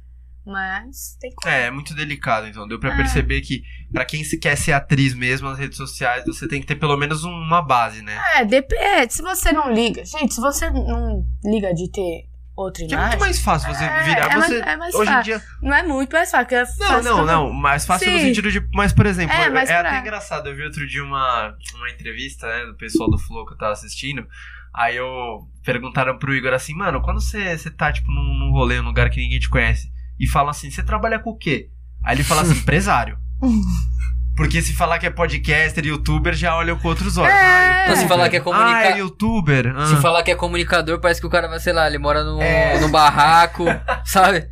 Mas tem como. É, é muito delicado, então. Deu pra Ah. perceber que, pra quem se quer ser atriz mesmo nas redes sociais, você tem que ter pelo menos uma base, né? É, depende. Se você não liga. Gente, se você não liga de ter outra Que é muito mais fácil você É, virar. é você, é mais hoje em fácil. dia. Não é muito mais fácil. É Não, não, não. Mais fácil no Sim. sentido de. Mas, por exemplo, É, é, até pra- engraçado. Eu vi outro dia uma, uma entrevista, né, do pessoal do Flow que eu tava assistindo. Aí eu perguntaram pro Igor assim, mano, quando você, você tá, tipo, num, num rolê, num lugar que ninguém te conhece, e falam assim, você trabalha com o quê? Aí ele fala assim, empresário. *laughs* Porque se falar que é podcaster, youtuber, já olham com outros olhos. É. Ah, Então, se falar que é Ah, comunica... é youtuber. Ah. Se falar que é comunicador, parece que o cara vai, sei lá, ele mora num, É. num barraco, *laughs* sabe?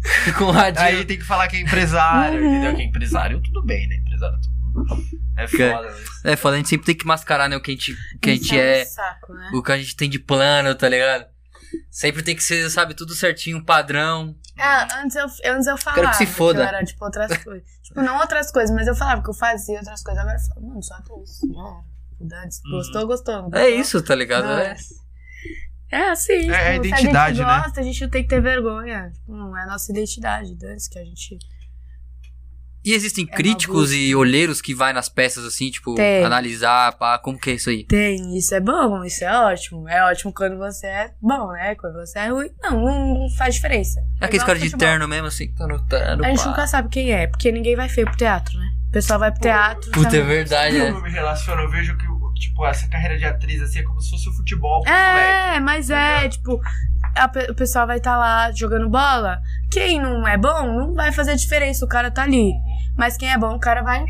*laughs* Com um radinho. Aí tem que falar que é empresário, Uhum. entendeu? Que é empresário, tudo bem, né? Empresário, tudo. É Que- foda, mas... É, foda, a gente sempre tem que mascarar, né, o que a gente, o que a gente é, um saco, né? o que a gente tem de plano, tá ligado? Sempre tem que ser, sabe, tudo certinho, padrão. Ah, antes eu, antes eu falava. Quero que se foda. eu era, tipo, outras coisas. tipo, não outras coisas, mas eu falava que eu fazia outras coisas. Agora eu falo, mano, só atriz. Era. Dane-se. Uhum. Gostou, gostou. não É isso, tá ligado? É. É assim, É, é tipo, identidade, se a né? gente gosta, a gente não tem que ter vergonha. Tipo, não é a nossa identidade, dane-se que a gente... E existem É críticos e olheiros que vai nas peças assim, tipo, Tem. analisar, pá, como que é isso aí? Tem, isso é bom, isso é ótimo. É ótimo quando você é bom, né? Quando você é ruim, não, não, faz diferença. É aqueles igual caras de terno mesmo, assim, tá no terno, A gente pá. nunca sabe quem é, porque ninguém vai feio pro teatro, né? O pessoal vai pro teatro. Puta, é verdade, Eu né? não me relaciono, eu vejo que, tipo, essa carreira de atriz, assim, é como se fosse o futebol pro moleque. É, mas tá é, ligado? tipo, pe- o pessoal vai estar lá jogando bola. Quem não é bom, não vai fazer diferença, o cara tá ali. Mas quem é bom, o cara vai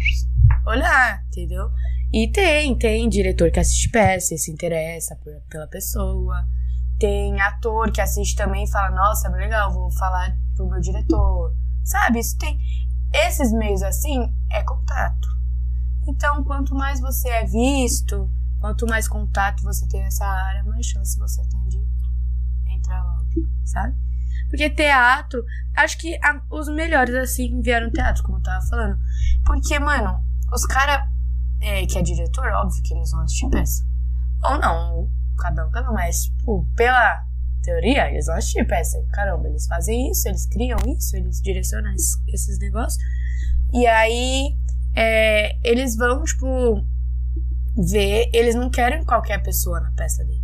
olhar, entendeu? E tem, tem diretor que assiste peça e se interessa por- pela pessoa. Tem ator que assiste também e fala, nossa, é legal, vou falar pro meu diretor. Sabe, isso tem. Esses meios assim é contato. Então, quanto mais você é visto, quanto mais contato você tem nessa área, mais chance você tem de entrar logo, sabe? Porque teatro, acho que a- os melhores assim vieram teatro, como eu tava falando. Porque, mano, os caras é, que é diretor, óbvio que eles vão assistir peça. Ou não, cada um, cada um, mas, tipo, pela teoria, eles vão assistir peça. Caramba, eles fazem isso, eles criam isso, eles direcionam es- esses negócios. E aí, é, eles vão, tipo, ver, eles não querem qualquer pessoa na peça deles.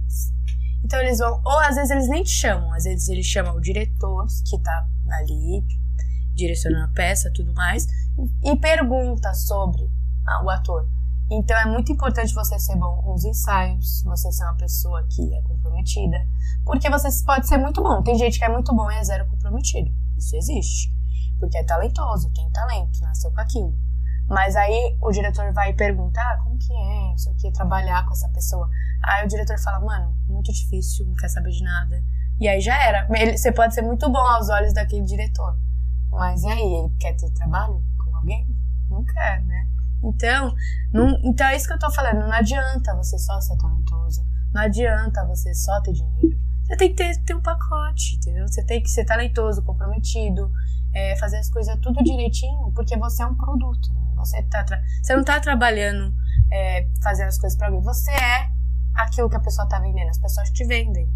Então eles vão, ou às vezes eles nem te chamam, às vezes eles chamam o diretor que tá ali direcionando a peça tudo mais e pergunta sobre ah, o ator. Então é muito importante você ser bom nos ensaios, você ser uma pessoa que é comprometida, porque você pode ser muito bom. Tem gente que é muito bom e é zero comprometido. Isso existe. Porque é talentoso, tem talento, nasceu com aquilo. Mas aí o diretor vai perguntar ah, como que é, não sei o que, trabalhar com essa pessoa. Aí o diretor fala, mano, muito difícil, não quer saber de nada. E aí já era. Ele- você pode ser muito bom aos olhos daquele diretor. Mas e aí, ele quer ter trabalho com alguém? Não quer, né? Então, não, então é isso que eu tô falando. Não adianta você só ser talentoso. Não adianta você só ter dinheiro. Você tem que ter, ter um pacote, entendeu? Você tem que ser talentoso, comprometido, é, fazer as coisas tudo direitinho, porque você é um produto. né? Você, tá você não tá trabalhando é, fazendo as coisas pra alguém. Você é aquilo que a pessoa tá vendendo. As pessoas te vendem.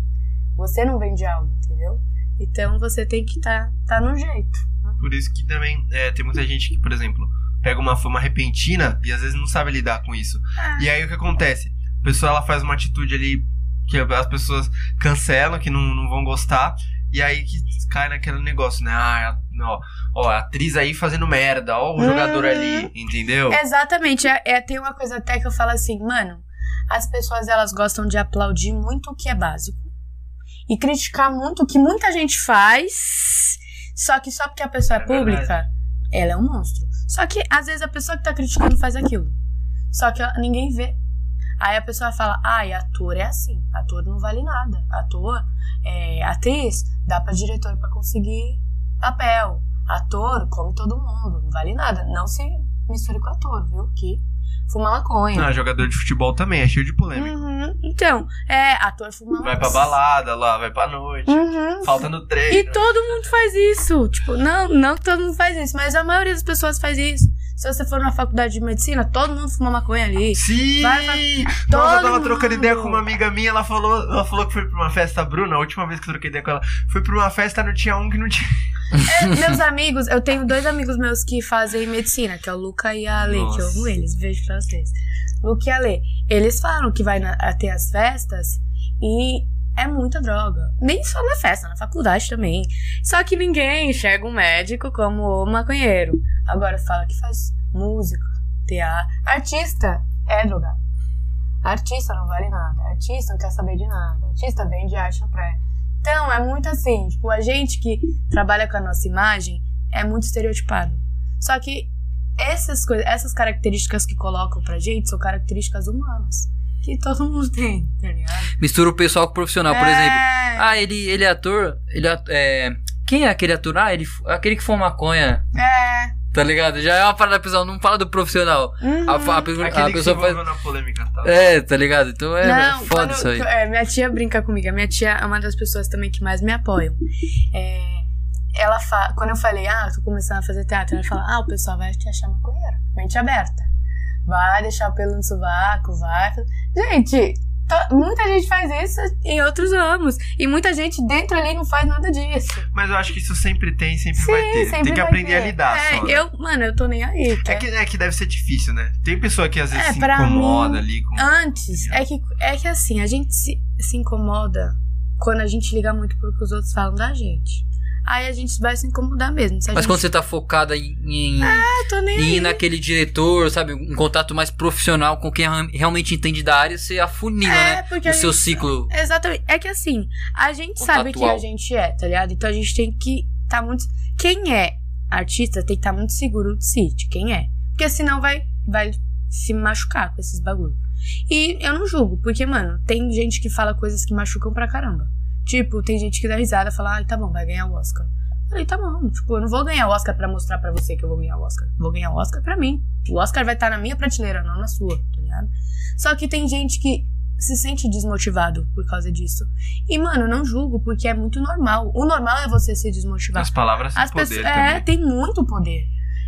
Você não vende algo, entendeu? Então você tem que estar tá, tá no jeito. né? Por isso que também é, tem muita gente que, por exemplo, pega uma fama repentina e às vezes não sabe lidar com isso. Ah. E aí o que acontece? A pessoa ela faz uma atitude ali que as pessoas cancelam, que não, não vão gostar. E aí que cai naquele negócio, né? Ah, ó, ó, a atriz aí fazendo merda, ó o jogador Uhum. ali, entendeu? Exatamente. É, é- tem uma coisa até que eu falo assim, mano, as pessoas elas gostam de aplaudir muito o que é básico e criticar muito o que muita gente faz, só que só porque a pessoa é, É pública, ela é um monstro. Só que às vezes a pessoa que tá criticando faz aquilo. Só que ninguém vê. Aí a pessoa fala, ai, ator é assim, ator não vale nada. Ator, é, atriz, dá pra diretor pra conseguir papel. Ator, come todo mundo, não vale nada. Não se misture com ator, viu? Que fuma maconha. Ah, jogador de futebol também, é cheio de polêmica. Uhum. Então, é, ator fuma Vai pra balada lá, vai pra noite, Uhum. falta no treino. E todo mundo faz isso. Tipo, não, não que todo mundo faz isso, mas a maioria das pessoas faz isso. Se você for na faculdade de medicina, todo mundo fuma maconha ali. Sim! Vai, vai. Nossa, eu tava trocando mundo. ideia com uma amiga minha, ela falou, ela falou que foi pra uma festa, a Bruna, a última vez que eu troquei ideia com ela, foi pra uma festa, não tinha um que não tinha. É, meus amigos, eu tenho dois amigos meus que fazem medicina, que é o Luca e a Ale, que eu Nossa. amo eles, beijo pra vocês. Luca e a Ale, eles falam que vai na, a ter as festas e é muita droga. Nem só na festa, na faculdade também. Só que ninguém enxerga um médico como o maconheiro. Agora fala que faz música, teatro. Artista é drogado. Artista não vale nada. Artista não quer saber de nada. Artista vende arte na praia. Então, é muito assim, tipo, a gente que trabalha com a nossa imagem é muito estereotipado. Só que essas coisas, essas características que colocam pra gente são características humanas. Que todo mundo *laughs* tem, tá ligado? Mistura o pessoal com o profissional, por É. exemplo. Ah, ele, ele é ator. Ele é, é- Quem é aquele ator? Ah, ele, aquele que fuma maconha. É. Tá ligado? Já é uma parada pessoal, não fala do profissional. Uhum. A, a, pessoa- a se pessoa faz. na polêmica, tá? É, tá ligado? Então é não, foda quando- isso aí. é, minha tia brinca comigo. A minha tia é uma das pessoas também que mais me apoiam. É, ela fa... Quando eu falei, ah, eu tô começando a fazer teatro, ela fala, ah, o pessoal vai te achar maconheira. Mente aberta. Vai deixar o pelo no sovaco, vai. Gente, to- muita gente faz isso em outros ramos. E muita gente dentro ali não faz nada disso. Mas eu acho que isso sempre tem, sempre vai ter. sempre tem que aprender a ter. lidar é, só. né? eu, Mano, eu tô nem aí. É quer- que, é que deve ser difícil, né? Tem pessoa que às vezes É, se incomoda mim- ali com. Antes, é que, é que assim, a gente se, se incomoda quando a gente liga muito pro que os outros falam da gente. Aí a gente vai se incomodar mesmo. Mas gente... quando você tá focada em, em, tô nem em ir aí. naquele diretor, sabe? Um contato mais profissional com quem realmente entende da área, você afunila, É, né? porque O seu gente- ciclo. Exatamente. É que assim, a gente Contatual. sabe quem a gente é, tá ligado? Então a gente tem que tá muito. Quem é artista tem que estar muito seguro de si, de quem é. Porque senão vai, vai se machucar com esses bagulho. E eu não julgo, porque, mano, tem gente que fala coisas que machucam pra caramba. Tipo, tem gente que dá risada e fala, ah, tá bom, vai ganhar o Oscar. Falei, tá bom, tipo, eu não vou ganhar o Oscar pra mostrar pra você que eu vou ganhar o Oscar. Vou ganhar o Oscar pra mim. O Oscar vai estar na minha prateleira, não na sua, tá ligado? Só que tem gente que se sente desmotivado por causa disso. E, mano, não julgo, porque é muito normal. O normal é você se desmotivar. As palavras têm poder. É, tem muito poder.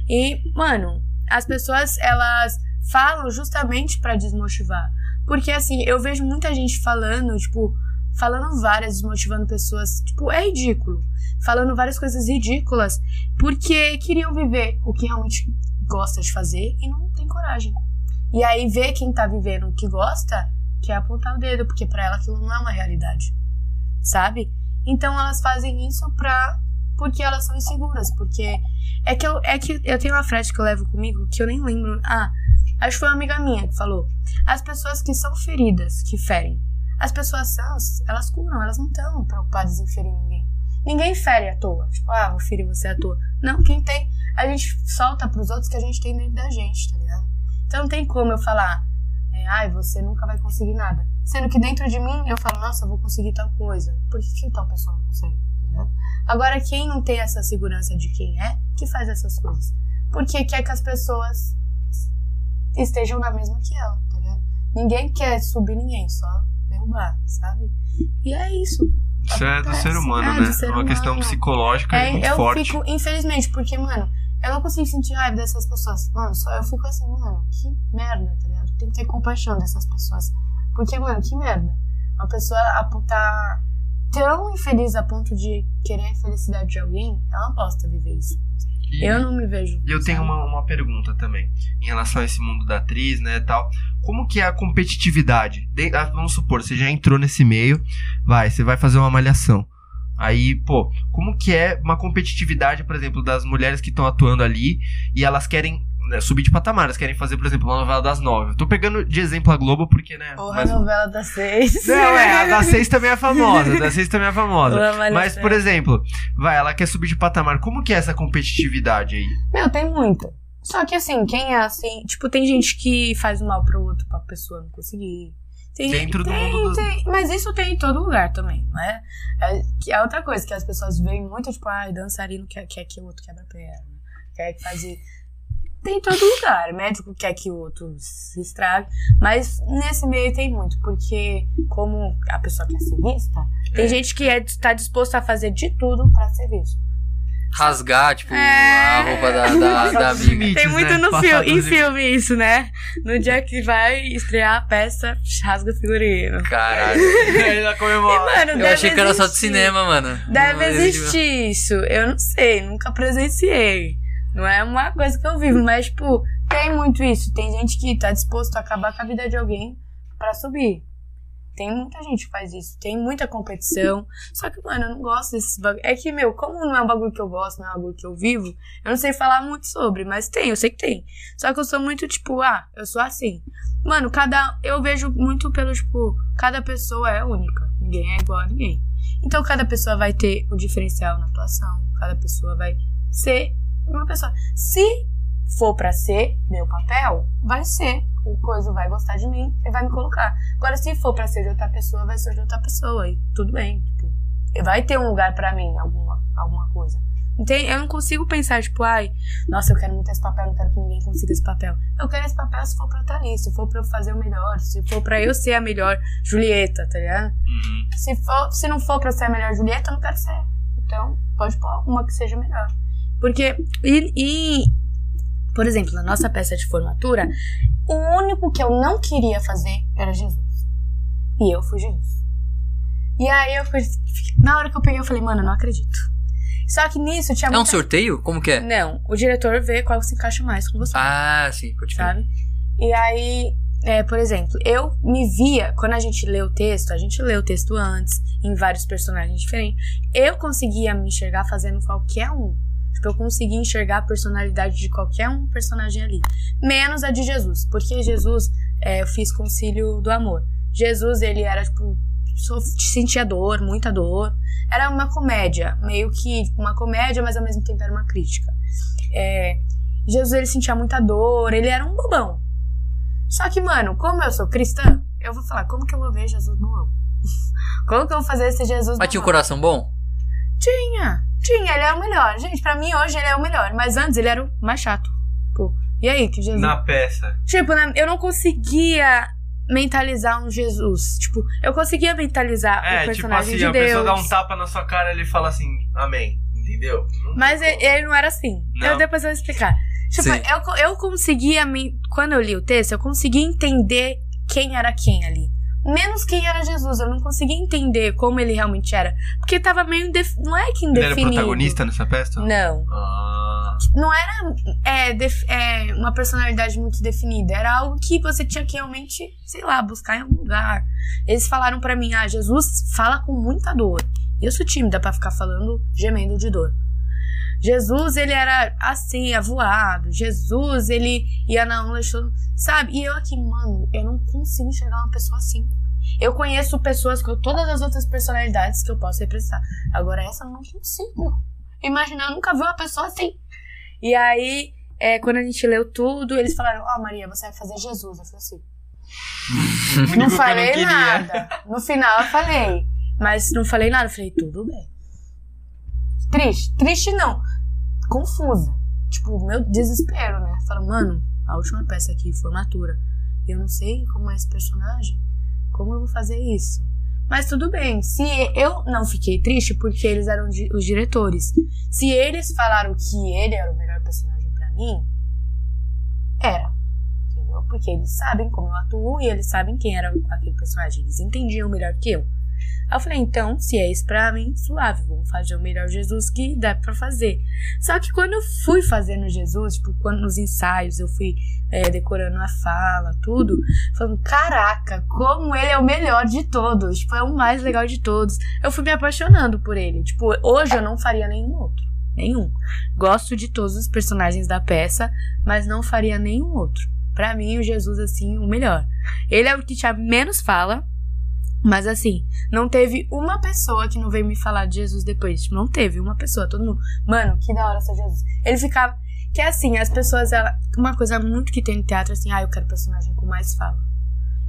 E, mano, as pessoas, elas falam justamente pra desmotivar. Porque, assim, eu vejo muita gente falando, tipo, falando várias, desmotivando pessoas. Tipo, é ridículo. Falando várias coisas ridículas, porque queriam viver o que realmente gosta de fazer e não tem coragem. E aí, ver quem tá vivendo o que gosta, quer apontar o dedo, porque pra ela aquilo não é uma realidade. Sabe? Então elas fazem isso pra. porque elas são inseguras. Porque. É que eu, é que eu tenho uma frase que eu levo comigo que eu nem lembro. Ah, acho que foi uma amiga minha que falou. As pessoas que são feridas, que ferem. As pessoas sãs, elas curam, elas não estão preocupadas em ferir ninguém. Ninguém fere à toa. Tipo, ah, vou ferir você à toa. Não, quem tem. A gente solta pros outros que a gente tem dentro da gente, tá ligado? Então não tem como eu falar, é, ai, você nunca vai conseguir nada. Sendo que dentro de mim eu falo, nossa, eu vou conseguir tal coisa. Por que, que tal pessoa não consegue? Tá? Agora, quem não tem essa segurança de quem é, que faz essas coisas? Porque quer que as pessoas estejam na mesma que ela, tá ligado? Ninguém quer subir ninguém, só derrubar, sabe? E é isso. Isso é do ser humano, É, né? ser É uma questão humano. psicológica É, muito eu forte. fico, infelizmente, porque, mano, eu não consigo sentir raiva dessas pessoas. Mano, só eu fico assim, mano, que merda, tá ligado? Tem que ter compaixão dessas pessoas. Porque, mano, que merda. Uma pessoa tá tão infeliz a ponto de querer a felicidade de alguém, ela não viver isso. E- Eu não me vejo. E eu tenho sabe? uma, uma pergunta também, em relação a esse mundo da atriz, né, tal. Como que é a competitividade? De- ah, vamos supor, você já entrou nesse meio, vai, você vai fazer uma malhação. Aí, pô, como que é uma competitividade, por exemplo, das mulheres que estão atuando ali e elas querem né, subir de patamar, elas querem fazer, por exemplo, uma novela das nove. Eu tô pegando de exemplo a Globo porque, né? Porra, mas- a novela das seis. Não, é, a *laughs* da seis também é famosa, a da seis também é famosa. A Mas, por exemplo, vai, ela quer subir de patamar. Como que é essa competitividade aí? Meu, tem muito. Só que assim, quem é assim, tipo, tem gente que faz o mal pro outro pra pessoa não conseguir. Tem, Dentro do tem, mundo dos- tem, mas isso tem em todo lugar também, não é? é? Que é outra coisa, que as pessoas veem muito, tipo, ai, dançarino quer, quer que o outro quebra a perna, quer que faz. Tem em todo lugar, médico quer que o outro se estrague, mas nesse meio tem muito, porque como a pessoa quer ser vista, tem É. gente que é, tá disposto a fazer de tudo pra ser visto. Rasgar, tipo, É. a roupa da, da, da amiga. limites, Tem muito né? no filme, em filme isso, né? No dia que vai estrear a peça, rasga o figurino. Caralho. *laughs* Ainda comemora. Mano, Eu achei que era só de cinema, mano. Deve existir isso. Eu não sei, nunca presenciei. Não é uma coisa que eu vivo, mas, tipo, tem muito isso. Tem gente que tá disposto a acabar com a vida de alguém pra subir. Tem muita gente que faz isso. Tem muita competição. Só que, mano, eu não gosto desses bagulho. É que, meu, como não é um bagulho que eu gosto, não é um bagulho que eu vivo, eu não sei falar muito sobre, mas tem, eu sei que tem. Só que eu sou muito, tipo, ah, eu sou assim. Mano, cada. Eu vejo muito pelo, tipo, cada pessoa é única. Ninguém é igual a ninguém. Então cada pessoa vai ter o diferencial na atuação. Cada pessoa vai ser uma pessoa. Se for pra ser meu papel, vai ser. O coisa vai gostar de mim e vai me colocar. Agora, se for pra ser de outra pessoa, vai ser de outra pessoa. E tudo bem. Tipo, vai ter um lugar pra mim, alguma, alguma coisa. Entende? Eu não consigo pensar, tipo, ai, nossa, eu quero muito esse papel, não quero que ninguém consiga esse papel. Eu quero esse papel se for pra eu estar ali, se for pra eu fazer o melhor, se for pra eu ser a melhor Julieta, tá ligado? Uhum. Se, for, se não for pra ser a melhor Julieta, eu não quero ser. Então, pode pôr uma que seja melhor. Porque, e, e, por exemplo, na nossa peça de formatura, o único que eu não queria fazer era Jesus. E eu fui Jesus. E aí, eu fui, na hora que eu peguei, eu falei, mano, eu não acredito. Só que nisso tinha É um muita... sorteio? Como que é? Não, o diretor vê qual se encaixa mais com você Ah, sim, pode sabe? E aí, é, por exemplo, eu me via, quando a gente lê o texto, a gente lê o texto antes, em vários personagens diferentes, eu conseguia me enxergar fazendo qualquer um. Tipo, eu conseguia enxergar a personalidade de qualquer um personagem ali. Menos a de Jesus, porque Jesus, é, eu fiz concílio do amor. Jesus, ele era, tipo, sentia dor, muita dor. Era uma comédia, meio que uma comédia, mas ao mesmo tempo era uma crítica. É, Jesus ele sentia muita dor, ele era um bobão. Só que, mano, como eu sou cristã, eu vou falar, como que eu vou ver Jesus bobão? *laughs* como que eu vou fazer esse Jesus Mas tinha um bobão? coração bom? Tinha, tinha, ele é o melhor. Gente, pra mim hoje ele é o melhor, mas antes ele era o mais chato. Tipo, e aí, que Jesus... Na peça. Tipo, eu não conseguia mentalizar um Jesus. Tipo, eu conseguia mentalizar É, o tipo personagem assim, de a Deus. pessoa dá um tapa na sua cara e ele fala assim, amém. Entendeu? Não Mas ele, ele não era assim. Não? Eu depois eu vou explicar. Tipo, Sim. eu, eu conseguia, quando eu li o texto, eu conseguia entender quem era quem ali. Menos quem era Jesus. Eu não conseguia entender como ele realmente era. Porque tava meio. indef- Não é que Ele era indefinido. protagonista nessa peça? Não. Ah. Não era é, def- é, uma personalidade muito definida. Era algo que você tinha que realmente, sei lá, buscar em algum lugar. Eles falaram pra mim: ah, Jesus fala com muita dor. E eu sou tímida pra ficar falando, gemendo de dor. Jesus, ele era assim, avoado. Jesus, ele ia na onda, chorando, sabe? E eu aqui, mano, eu não consigo enxergar uma pessoa assim. Eu conheço pessoas com todas as outras personalidades que eu posso representar. Agora, essa eu não consigo. Imagina, eu nunca vi uma pessoa assim. E aí, é, quando a gente leu tudo, eles falaram: Ó, Maria, você vai fazer Jesus. Eu falei assim: *laughs* não falei queria. nada. No final eu falei. Mas não falei nada. Eu falei, tudo bem. Triste. Triste não. Confusa. Tipo, meu desespero, né? Fala, mano, a última peça aqui, formatura. Eu não sei como é esse personagem. Como eu vou fazer isso? Mas tudo bem. Se eu não fiquei triste porque eles eram os diretores. Se eles falaram que ele era o melhor personagem pra mim, era. Entendeu? Porque eles sabem como eu atuo e eles sabem quem era aquele personagem. Eles entendiam melhor que eu. Aí eu falei, então, se é isso pra mim, suave, vamos fazer o melhor Jesus que dá pra fazer. Só que quando eu fui fazendo Jesus, tipo, quando nos ensaios eu fui é, decorando a fala, tudo, falando, caraca, como ele é o melhor de todos, tipo, é o mais legal de todos. Eu fui me apaixonando por ele. Tipo, hoje eu não faria nenhum outro. Nenhum. Gosto de todos os personagens da peça, mas não faria nenhum outro. Pra mim, o Jesus, assim, o melhor. Ele é o que tinha menos fala, mas assim, não teve uma pessoa que não veio me falar de Jesus depois. Tipo, não teve uma pessoa, todo mundo. Mano, que da hora ser Jesus. Ele ficava. Que assim, as pessoas, ela. Uma coisa muito que tem no teatro, assim, ah, eu quero personagem com mais fala.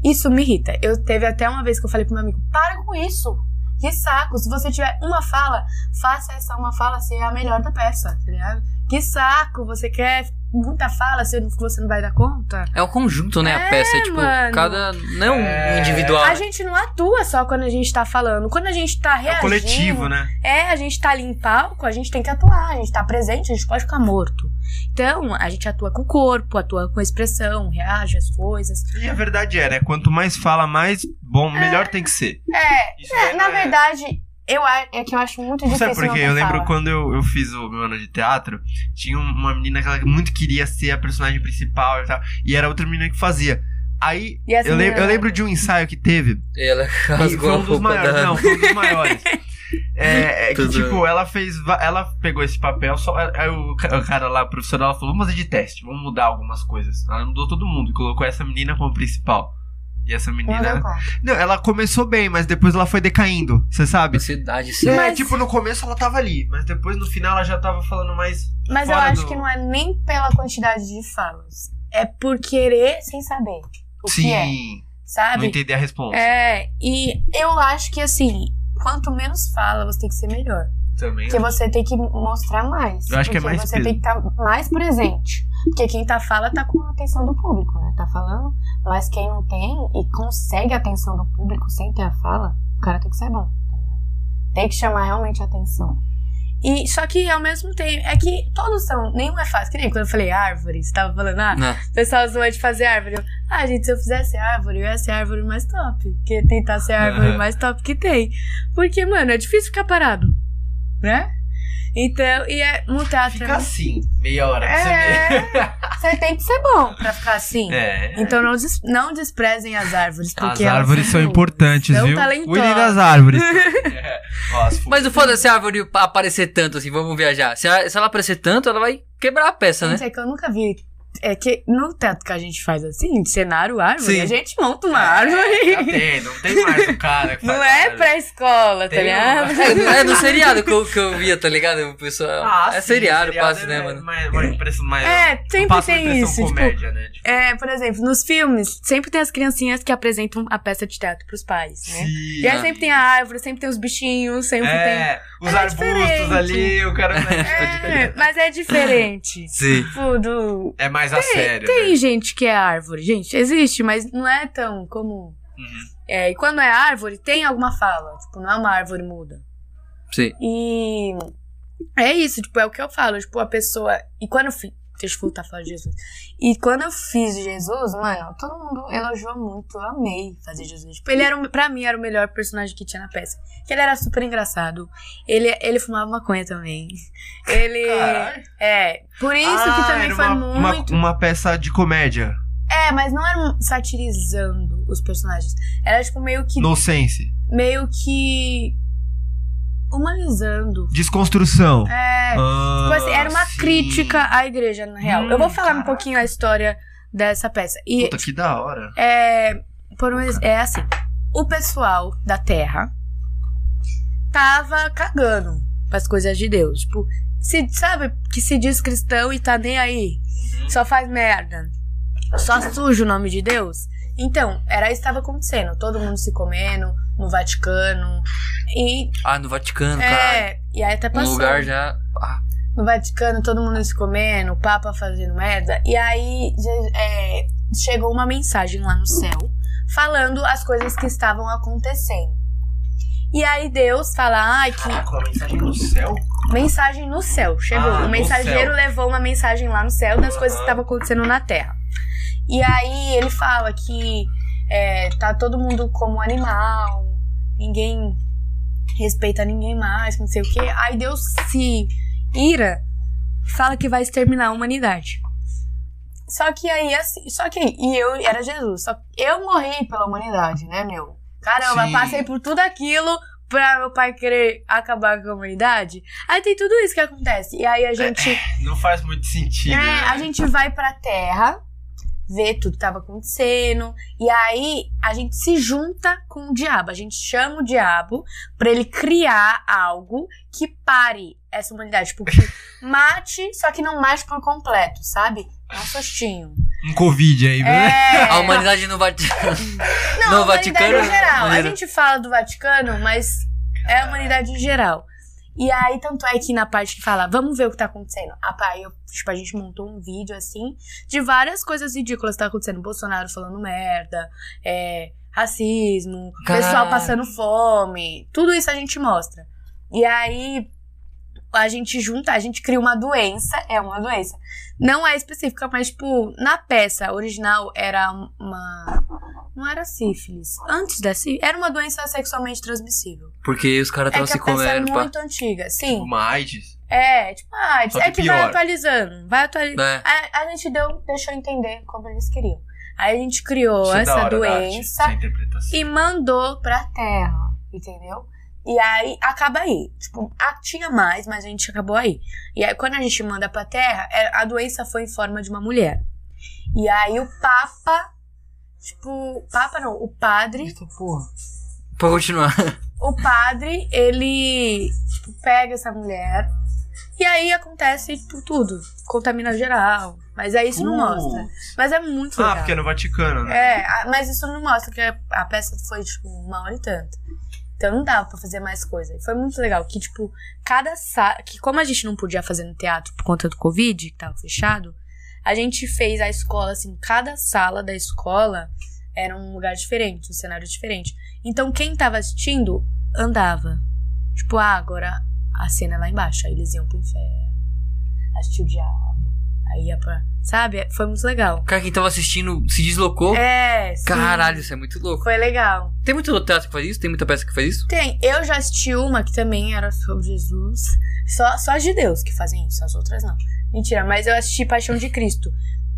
Isso me irrita. Eu teve até uma vez que eu falei pro meu amigo, para com isso. Que saco. Se você tiver uma fala, faça essa uma fala ser a melhor da peça, tá ligado? Que saco. Você quer muita fala, se você não vai dar conta. É um conjunto, né? É, a peça, tipo, mano. cada. Não É. individual. A né? gente não atua só quando a gente tá falando. Quando a gente tá É reagindo. o coletivo, né? É, a gente tá ali em palco, a gente tem que atuar, a gente tá presente, a gente pode ficar morto. Então, a gente atua com o corpo, atua com a expressão, reage às coisas. E a verdade é, né? Quanto mais fala, mais bom, melhor tem que ser. É, é, na é- verdade, eu, é que eu acho muito difícil. Sabe por quê? Eu lembro quando eu, eu fiz o meu ano de teatro, tinha um- uma menina que ela muito queria ser a personagem principal e tal, e era outra menina que fazia. Aí, E essa eu, lem- menina- eu lembro de um ensaio que teve, Ela e rasgou foi a um dos maiores, da... não, foi um dos maiores. *laughs* É, é que, tipo, ela fez. Ela pegou esse papel, só. Aí o, ca- o cara lá, o professor, ela falou: vamos fazer de teste, vamos mudar algumas coisas. Ela mudou todo mundo e colocou essa menina como principal. E essa Não menina. Não, ela começou bem, mas depois ela foi decaindo, você sabe? Ansiedade, sim. É, Mas- tipo, no começo ela tava ali, mas depois no final ela já tava falando mais. Mas eu acho do- que não é nem pela quantidade de falas. É por querer sem saber o Sim, que é, não sabe? entender a resposta. É, e eu acho que assim, quanto menos fala, você tem que ser melhor. Também. Porque você tem que mostrar mais. Eu acho que é mais você peso. tem que estar mais presente. Porque quem tá fala tá com a atenção do público, né? Tá falando. Mas quem não tem e consegue a atenção do público sem ter a fala, o cara tem que ser bom. tá? Tem que chamar realmente a atenção. E só que ao mesmo tempo, é que todos são, nenhum é fácil. Que nem quando eu falei árvore, você tava falando, ah, Não. o pessoal zoa de fazer árvore. Eu, ah, gente, se eu fizesse árvore, eu ia ser a árvore mais top. Porque tentar ser a árvore mais top que tem. Porque, mano, é difícil ficar parado. Né? Então, e é no teatro. Fica assim, meia hora pra você ver. É, *laughs* você tem que ser bom pra ficar assim. É. Então não, des- não desprezem as árvores. As Porque elas árvores são boas. importantes, São viu? Cuidem das árvores. *laughs* É. As Mas o foda é se a árvore aparecer tanto, assim, vamos viajar. Se, a- se ela aparecer tanto, ela vai quebrar a peça, né? Gente, é que eu nunca vi. É que no teatro que a gente faz assim, de cenário, árvore, Sim. a gente monta uma É, árvore. já tem, não tem mais o cara que *laughs* faz Não é pra escola, tá Tem ligado? uma- *laughs* É, é no seriado que eu, que eu via, tá ligado? O pessoal. Ah, é sim, seriado, seriado passa, é né, mano? uma impressão mais. É, sempre tem isso. Tipo, comédia, né? Tipo, é, por exemplo, nos filmes, sempre tem as criancinhas que apresentam a peça de teatro pros pais, né? sim. E aí sempre tem a árvore, sempre tem os bichinhos, sempre É, os É arbustos diferente. ali, o cara. tem. É, mas é diferente. Sim. Tipo, do. É mais a sério. Tem né? gente que é árvore, gente, existe, mas não é tão comum. Uhum. É, e quando é árvore, tem alguma fala. Tipo, não é uma árvore muda. Sim. E é isso, tipo, é o que eu falo. Tipo, a pessoa. E quando. Deixa eu voltar a falar de Jesus. E quando eu fiz Jesus, mano, todo mundo elogiou muito. Eu amei fazer Jesus. Tipo, ele era, pra mim, era o melhor personagem que tinha na peça. Que ele era super engraçado. Ele, ele fumava maconha também. Ele. Caralho. É. Por isso que Ah, também era foi uma, uma- muito. uma peça de comédia. É, mas não era satirizando os personagens. Era, tipo, meio que. No sense. Meio que. Humanizando. Desconstrução. É. Ah, Tipo assim, era uma sim. crítica à igreja, na real. Hum, eu vou falar um caraca. pouquinho a história dessa peça. E Puta, que da hora. é, por um, é assim: o pessoal da Terra tava cagando pras coisas de Deus. Tipo, se, sabe que se diz cristão e tá nem aí, Uhum. só faz merda, só suja o nome de Deus. Então, era isso que estava acontecendo. Todo mundo se comendo no Vaticano. E, Ah, no Vaticano, caralho. é, e aí até Um passou. lugar já. Ah, no Vaticano, todo mundo se comendo, o Papa fazendo merda. E aí é, chegou uma mensagem lá no céu falando as coisas que estavam acontecendo. E aí Deus fala, ai, que. Caraca, uma mensagem no céu? Mensagem no céu. Chegou. Ah, o mensageiro levou uma mensagem lá no céu das coisas que estavam acontecendo na terra. E aí ele fala que é, tá todo mundo como animal. ninguém respeita ninguém mais, não sei o quê. Aí Deus se ira fala que vai exterminar a humanidade. Só que aí, assim, só que e eu era Jesus, só que eu morri pela humanidade, né, meu? Caramba, Sim. passei por tudo aquilo pra meu pai querer acabar com a humanidade. Aí tem tudo isso que acontece. E aí a gente Não faz muito sentido. é, né? a gente vai pra terra, vê tudo que tava acontecendo, e aí a gente se junta com o diabo. A gente chama o diabo pra ele criar algo que pare essa humanidade. Tipo, que *laughs* mate, só que não mate por completo, sabe? É um sustinho. Um Covid aí, né? É. A humanidade não vai. *laughs* Não, No a humanidade Vaticano, em geral. A gente fala do Vaticano, mas é a humanidade em geral. E aí, tanto é que na parte que fala, vamos ver o que tá acontecendo. Ah, pá, eu, tipo, a gente montou um vídeo, assim, de várias coisas ridículas que tá acontecendo. Bolsonaro falando merda, é, racismo, Caralho. pessoal passando fome. Tudo isso a gente mostra. E aí, a gente junta, a gente cria uma doença, é uma doença. Não é específica, mas, tipo, na peça original era uma. Não era sífilis. Antes da sífilis, era uma doença sexualmente transmissível. Porque os caras É estavam que se é comendo. pá. muito antiga. Sim. Uma AIDS. É, tipo, ah, Só é que que vai pior. atualizando. Vai atualizando. É. A, a gente deu, deixou entender como eles queriam. Aí a gente criou Isso é essa arte, doença interpretação. e mandou pra terra, entendeu? E aí acaba aí. Tipo, ah, tinha mais, mas a gente acabou aí. E aí quando a gente manda pra terra, é- a doença foi em forma de uma mulher. E aí o Papa, tipo, Papa não, o padre, Eita porra. Pra continuar. o padre, ele tipo, pega essa mulher e aí acontece tipo, tudo. Contamina geral. Mas aí isso não Uh. mostra. Mas é muito legal. Ah, porque é no Vaticano, né? É, a- mas isso não mostra que a, a peça foi, tipo, uma hora e tanto. Então não dava pra fazer mais coisa. E foi muito legal que, tipo, cada sala. Que como a gente não podia fazer no teatro por conta do Covid, que tava fechado, a gente fez a escola, assim, cada sala da escola era um lugar diferente, um cenário diferente. Então quem tava assistindo andava. Tipo, ah, agora a cena é lá embaixo. Aí eles iam pro inferno, assistir o diabo. Aí ia pra. Sabe? Foi muito legal. Cara, quem tava assistindo se deslocou. É, sim. Caralho, isso é muito louco. Foi legal. Tem muito teatro que faz isso? Tem muita peça que faz isso? Tem. Eu já assisti uma que também era sobre Jesus. Só, só as de Deus que fazem isso, as outras não. Mentira, mas eu assisti Paixão de Cristo,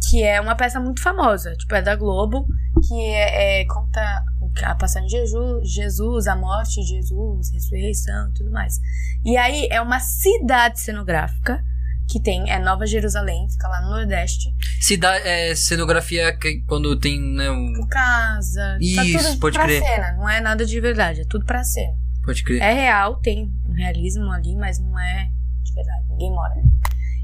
que é uma peça muito famosa, tipo, é da Globo, que é, é- conta a passagem de Jesus, Jesus, a morte de Jesus, ressurreição e tudo mais. E aí é uma cidade cenográfica que tem, é Nova Jerusalém, fica lá no Nordeste. Cidade, é, cenografia que, quando tem, né, um... Casa, Isso, tá tudo pode pra crer. cena, não é nada de verdade, é tudo pra cena. Pode crer. É real, tem um realismo ali, mas não é de verdade. Ninguém mora ali.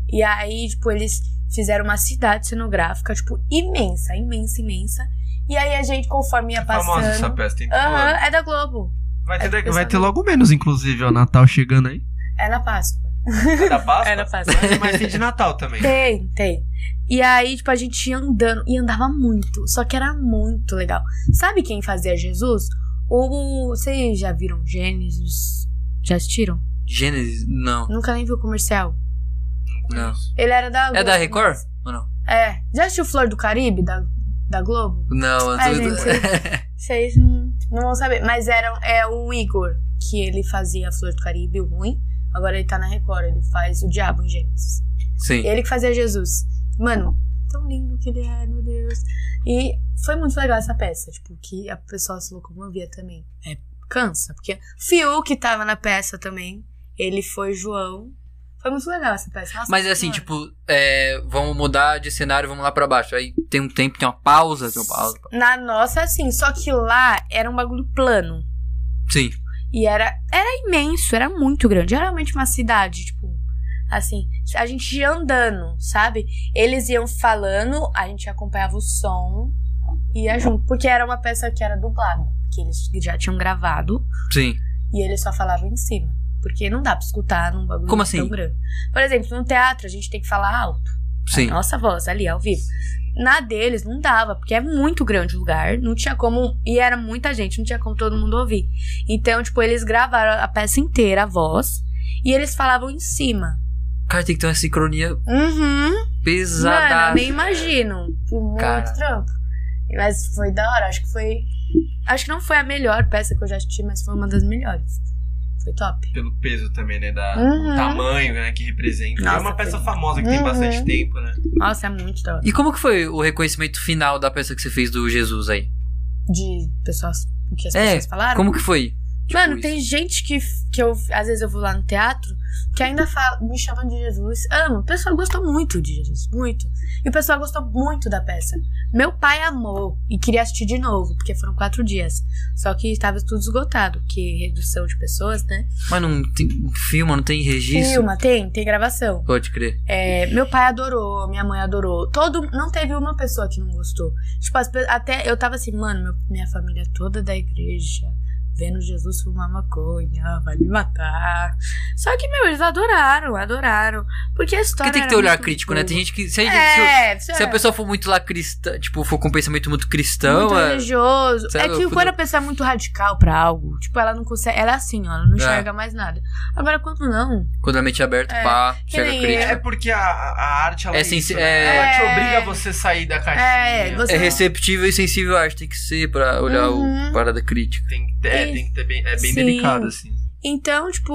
E aí, tipo, eles fizeram uma cidade cenográfica, tipo, imensa, imensa, imensa. E aí a gente, conforme ia Famosa essa passando. peça, tem Aham, é da Globo. Vai ter, É vai ter logo menos, inclusive, ó, Natal chegando aí. É na Páscoa. É da *laughs* Páscoa? É na Páscoa. Mas, tem de Natal também. Tem, tem. E aí, tipo, a gente ia andando. E andava muito. Só que era muito legal. Sabe quem fazia Jesus? O. Vocês já viram Gênesis? Já assistiram? Gênesis? Não. Nunca nem viu o comercial. Não. Ele era da Globo. É da Record? mas- Ou não? É. Já assistiu Flor do Caribe, da, da Globo? Não, eu Ai, tô- gente, *laughs* Vocês não, não vão saber. Mas era, é o Igor, que ele fazia a Flor do Caribe, o ruim. Agora ele tá na Record, ele faz o Diabo em Gênesis. Sim. Ele que fazia Jesus. Mano, tão lindo que ele é, meu Deus. E foi muito legal essa peça, tipo, que a pessoa se locomovia também. É, cansa, porque Fiuk tava na peça também. Ele foi João. Foi muito legal essa peça. Nossa Mas assim, tipo, é, vamos mudar de cenário, vamos lá pra baixo. Aí tem um tempo, tem uma pausa, tem uma pausa. Na nossa, assim, só que lá era um bagulho plano. Sim. E era, era imenso, era muito grande. Era realmente uma cidade, tipo, assim, a gente ia andando, sabe? Eles iam falando, a gente acompanhava o som e ia junto. Porque era uma peça que era dublada, que eles já tinham gravado Sim. e eles só falavam em cima. Porque não dá pra escutar num bagulho Como tão assim? grande. Por exemplo, no teatro a gente tem que falar alto. Sim. Nossa voz ali, ao vivo. Na deles não dava, porque é muito grande o lugar, não tinha como. E era muita gente, não tinha como todo mundo ouvir. Então, tipo, eles gravaram a peça inteira, a voz, e eles falavam em cima. Cara, tem que ter uma sincronia Uhum. pesada. Mano, eu nem imagino. Foi muito Cara. trampo. Mas foi da hora, acho que foi Acho que não foi a melhor peça que eu já assisti, mas foi uma das melhores. Foi top. Pelo peso também, né? Da, Uhum. O tamanho, né? Que representa. é Nossa, uma peça foi- famosa que tem Uhum. bastante tempo, né? Nossa, é muito top. E como que foi o reconhecimento final da peça que você fez do Jesus aí? De pessoas. O que as É, pessoas falaram. Como que foi? Tipo Mano, isso. tem gente que, que eu, às vezes eu vou lá no teatro, que ainda fala, me chamam de Jesus. Amo. O pessoal gostou muito de Jesus. Muito. E o pessoal gostou muito da peça. Meu pai amou e queria assistir de novo, porque foram quatro dias. Só que estava tudo esgotado, porque redução de pessoas, né? Mas não tem filma, não tem registro? Filma, tem, tem gravação. Pode crer. É, meu pai adorou, minha mãe adorou. Todo, não teve uma pessoa que não gostou. Tipo, as até eu tava assim, mano, meu- minha família toda da igreja, vendo Jesus fumar maconha, vai me matar. Só que, meu, eles adoraram, adoraram. Porque a história. Porque tem que ter olhar crítico, né? Tem gente que. Se a, gente- É, se, se a pessoa for muito lá cristã, tipo, for com um pensamento muito cristão, muito é- religioso. Sei É lá, que quando fui- a pessoa é muito radical pra algo, tipo, ela não consegue. Ela é assim, ó, ela não enxerga mais nada. Agora, quando não. quando a mente é aberta, É, pá, chega crítica. É porque a, a arte, ela É é, isso, né? é- Ela te É. obriga a você sair da caixinha. É, você- É receptível e sensível à arte, tem que ser pra olhar Uhum. o parada crítica. Tem, que ter- é, tem que ter bem, é bem Sim. delicado, assim. Então, tipo,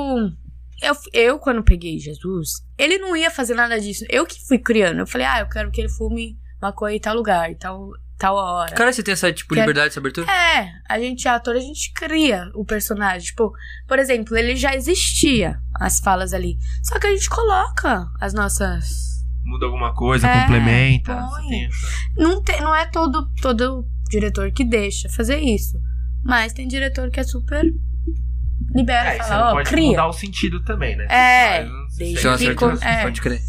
eu, eu quando peguei Jesus, ele não ia fazer nada disso. Eu que fui criando. Eu falei, ah, eu quero que ele fume maconha em tal lugar, em tal, tal hora. Cara, você tem essa, tipo, liberdade, essa abertura? É, a gente, ator, a gente cria o personagem. Tipo, por exemplo, ele já existia, as falas ali. Só que a gente coloca as nossas. Muda alguma coisa, É, complementa. Você tem essa... Não, tem, não é todo, todo diretor que deixa fazer isso. Mas tem diretor que é super. Libera, É, fala, ó, pode cria. mudar o sentido também, né? É, Mas deixa ficou- é. Pode crer.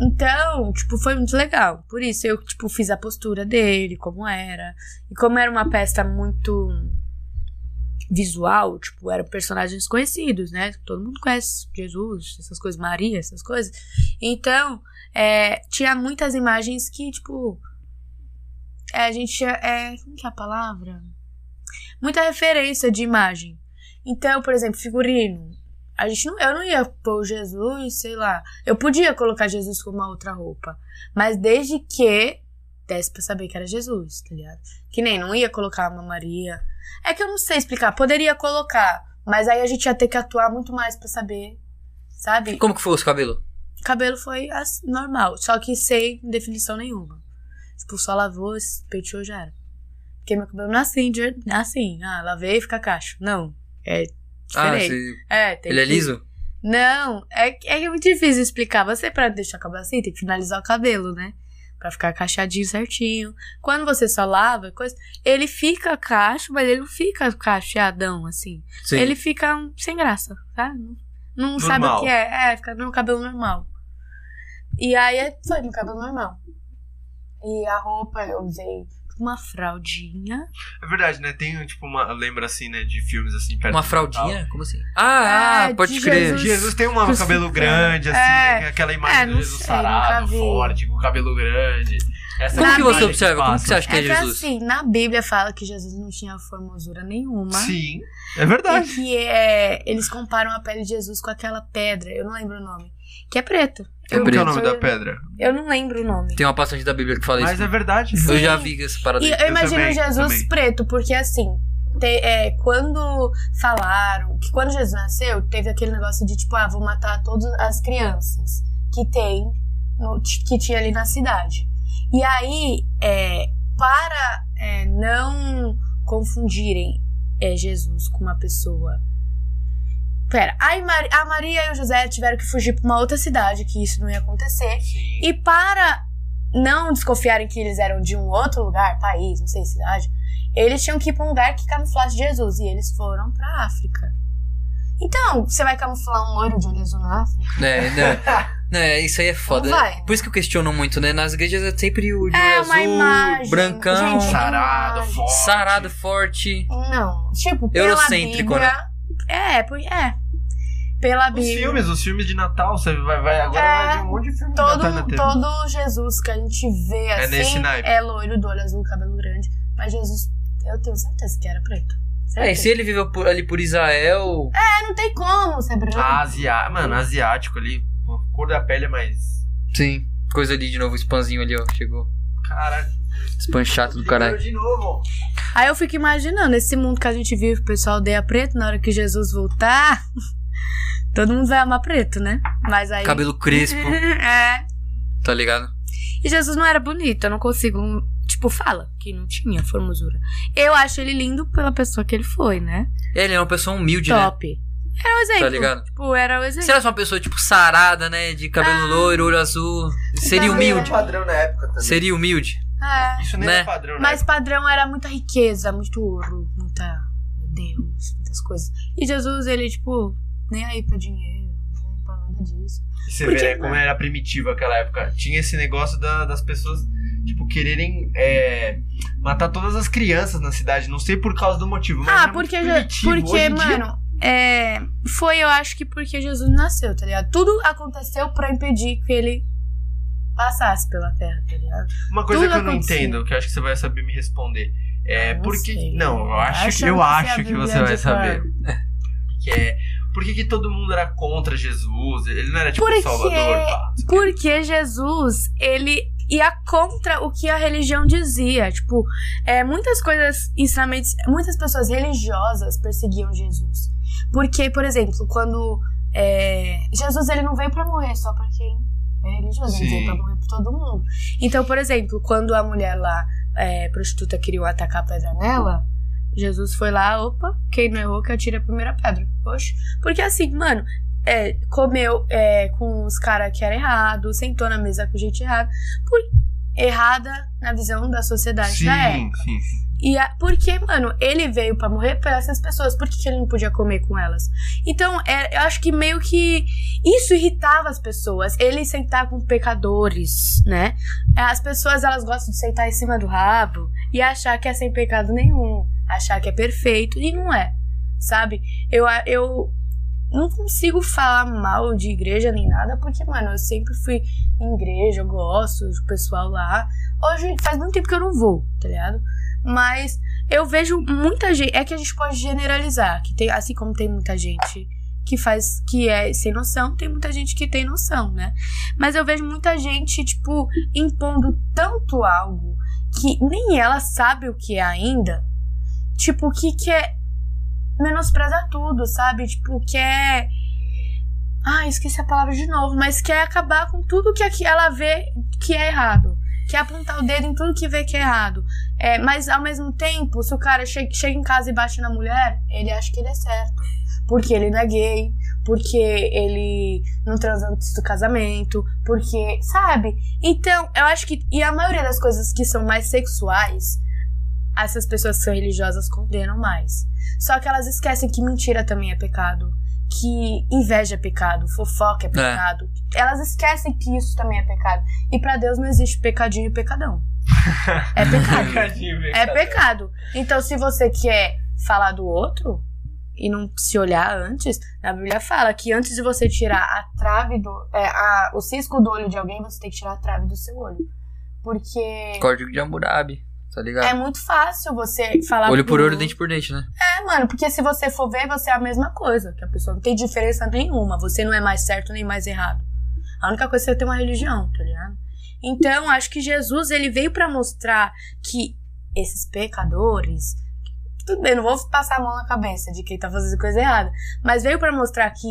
Então, tipo, foi muito legal. Por isso eu, tipo, fiz a postura dele, como era. E como era uma peça muito visual, tipo, eram personagens conhecidos, né? Todo mundo conhece Jesus, essas coisas, Maria, essas coisas. Então, é, tinha muitas imagens que, tipo, é, a gente tinha, é, como que é a palavra? Muita referência de imagem. Então, por exemplo, figurino. A gente não, eu não ia pôr Jesus, sei lá. Eu podia colocar Jesus com uma outra roupa. Mas desde que desse pra saber que era Jesus, tá ligado? Que nem não ia colocar uma Maria. É que eu não sei explicar. Poderia colocar. Mas aí a gente ia ter que atuar muito mais pra saber. Sabe? Como que foi os cabelos? O cabelo foi normal. Só que sem definição nenhuma. Tipo, só lavou, penteou já era. Porque meu cabelo não é assim, de- não é assim. Ah, lavei e fica cacho. Não. É Ah, diferente. você... É, tem ele é que- liso? não, é, é é muito difícil explicar. Você, pra deixar o cabelo assim, tem que finalizar o cabelo, né? Pra ficar cacheadinho certinho. Quando você só lava, coisa, ele fica cacho, mas ele não fica cacheadão, assim. Sim. Ele fica um, sem graça, tá? Não, não sabe o que é. É, fica no cabelo normal. E aí é- foi no cabelo normal. E a roupa eu usei uma fraldinha. É verdade, né? Tem, tipo, uma... Lembra, assim, né? De filmes, assim, perto Uma fraldinha? Como assim? Ah, É, ah, pode de crer. Natal. Jesus tem um cabelo grande, assim, É. né? Aquela imagem É, do não Jesus sei, sarado, forte, com o cabelo grande. Essa Como é que você observa? Como que você acha que é, É que Jesus? assim, na Bíblia fala que Jesus não tinha formosura nenhuma. Sim, é E verdade. que é, eles comparam a pele de Jesus com aquela pedra, eu não lembro o nome, que é preto. É Como que é o nome da pedra? Eu não lembro o nome. Tem uma passagem da Bíblia que fala Mas isso. é verdade. Eu Sim. já vi essa parada E aí. eu imagino também, Jesus também. preto, porque assim, te- é, quando falaram que quando Jesus nasceu, teve aquele negócio de tipo, ah, vou matar todas as crianças que tem, no- que tinha ali na cidade. E aí, é, para é, não confundirem é, Jesus com uma pessoa. Pera, a Maria e o José tiveram que fugir pra uma outra cidade, que isso não ia acontecer. Sim. E para não desconfiarem que eles eram de um outro lugar, país, não sei, cidade, eles tinham que ir pra um lugar que camuflasse Jesus. E eles foram pra África. Então, você vai camuflar um loiro de olho azul na África? É, *laughs* né? né, isso aí é foda. Não vai. Por isso que eu questiono muito, né? Nas igrejas é sempre o de É, olho uma azul, imagem. brancão, Gente, Sarado, forte. sarado, forte. Não. Tipo, pela Eurocêntrico, né? Bíblia... É, por- é. Pela Os Bíblia. filmes, os filmes de Natal, você vai, vai agora É, vai ver um monte de filme de Natal na Todo, TV. todo Jesus que a gente vê É assim é loiro, do olho azul, cabelo grande. Mas Jesus, eu tenho certeza que era preto. É, e se ele viveu por- ali por Israel. É, não tem como ser branco. Asia... Mano, asiático ali, a cor da pele é mais... Sim. Coisa ali de novo, o spamzinho ali, ó, chegou. Caralho. Espanchato do caralho. De novo. Aí eu fico imaginando, esse mundo que a gente vive, o pessoal odeia preto, na hora que Jesus voltar, *laughs* todo mundo vai amar preto, né? Mas aí. Cabelo crespo, *laughs* é. tá ligado? E Jesus não era bonito, eu não consigo. Tipo, fala que não tinha formosura. Eu acho ele lindo pela pessoa que ele foi, né? Ele é uma pessoa humilde, né? Top. Era o exemplo. Tá ligado? Tipo, era o exemplo. Se ela fosse uma pessoa, tipo, sarada, né? De cabelo loiro, olho azul. Seria Então, humilde. padrão na época também. Seria humilde. É. Isso nem Né? é padrão, né? Mas padrão era muita riqueza, muito ouro, muita. Meu Deus, muitas coisas. E Jesus, ele, tipo, nem aí pra dinheiro, nem pra nada disso. E Você Porque, vê né, como era primitivo aquela época. Tinha esse negócio da- das pessoas, tipo, quererem é, matar todas as crianças na cidade. Não sei por causa do motivo, mas ah, porque, porque em dia- mano, é, foi, eu acho que porque Jesus nasceu, tá ligado? Tudo aconteceu pra impedir que ele passasse pela terra, tá ligado? Uma coisa tudo que eu não acontecia. entendo, que eu acho que você vai saber me responder. É Ah, não porque. Não, eu acho, eu que você acho que você vai saber. *laughs* Que é. Por que, que todo mundo era contra Jesus? Ele não era tipo Porque- Salvador, pá. Porque Jesus, ele ia contra o que a religião dizia. Tipo, é, muitas coisas, ensinamentos, muitas pessoas religiosas perseguiam Jesus. Porque, por exemplo, quando é, Jesus ele não veio pra morrer só pra quem é religioso, ele Sim. veio pra morrer pra todo mundo. Então, por exemplo, quando a mulher lá, é, prostituta, queria atacar a pedra nela, Jesus foi lá, opa, quem não errou que atire a primeira pedra. Oxe. Porque assim, mano, é, comeu é, com os caras que era errado, sentou na mesa com gente errada. Por, errada na visão da sociedade Sim, da época. sim, sim. E a, porque, mano, ele veio pra morrer por essas pessoas. Por que, que ele não podia comer com elas? Então, é, eu acho que meio que isso irritava as pessoas. Ele sentar com pecadores, né? As pessoas, elas gostam de sentar em cima do rabo e achar que é sem pecado nenhum. Achar que é perfeito. E não é, sabe? Eu, eu não consigo falar mal de igreja nem nada, porque, mano, eu sempre fui em igreja, eu gosto do pessoal lá. Hoje faz muito tempo que eu não vou, tá ligado? Mas eu vejo muita gente. É que a gente pode generalizar, que tem, assim como tem muita gente que faz que é sem noção, tem muita gente que tem noção, né? Mas eu vejo muita gente, tipo, impondo tanto algo que nem ela sabe o que é ainda. Tipo, que quer menosprezar tudo, sabe? Tipo, quer. Ah, esqueci a palavra de novo, mas quer acabar com tudo que ela vê que é errado. Quer apontar o dedo em tudo que vê que é errado. É, mas ao mesmo tempo, se o cara che chega em casa e bate na mulher, ele acha que ele é certo. Porque ele não é gay, porque ele não transa antes do casamento, porque. Sabe? Então, eu acho que. E a maioria das coisas que são mais sexuais, essas pessoas que são religiosas condenam mais. Só que elas esquecem que mentira também é pecado. Que inveja é pecado, fofoca é pecado. Elas esquecem que isso também é pecado. E pra Deus não existe pecadinho e pecadão. *laughs* É pecado. Pecadinho, É pecado. pecado. Então, se você quer falar do outro e não se olhar antes, a Bíblia fala que antes de você tirar a trave do. É, a, o cisco do olho de alguém, você tem que tirar a trave do seu olho. Porque Código de Hammurabi, tá ligado? é muito fácil você falar olho por olho, dente por dente, né? É, mano, porque se você for ver, você é a mesma coisa. Que a pessoa não tem diferença nenhuma. Você não é mais certo nem mais errado. A única coisa é você ter uma religião, tá ligado? Então, acho que Jesus, ele veio pra mostrar que esses pecadores. Tudo bem, não vou passar a mão na cabeça de quem tá fazendo coisa errada. Mas veio pra mostrar que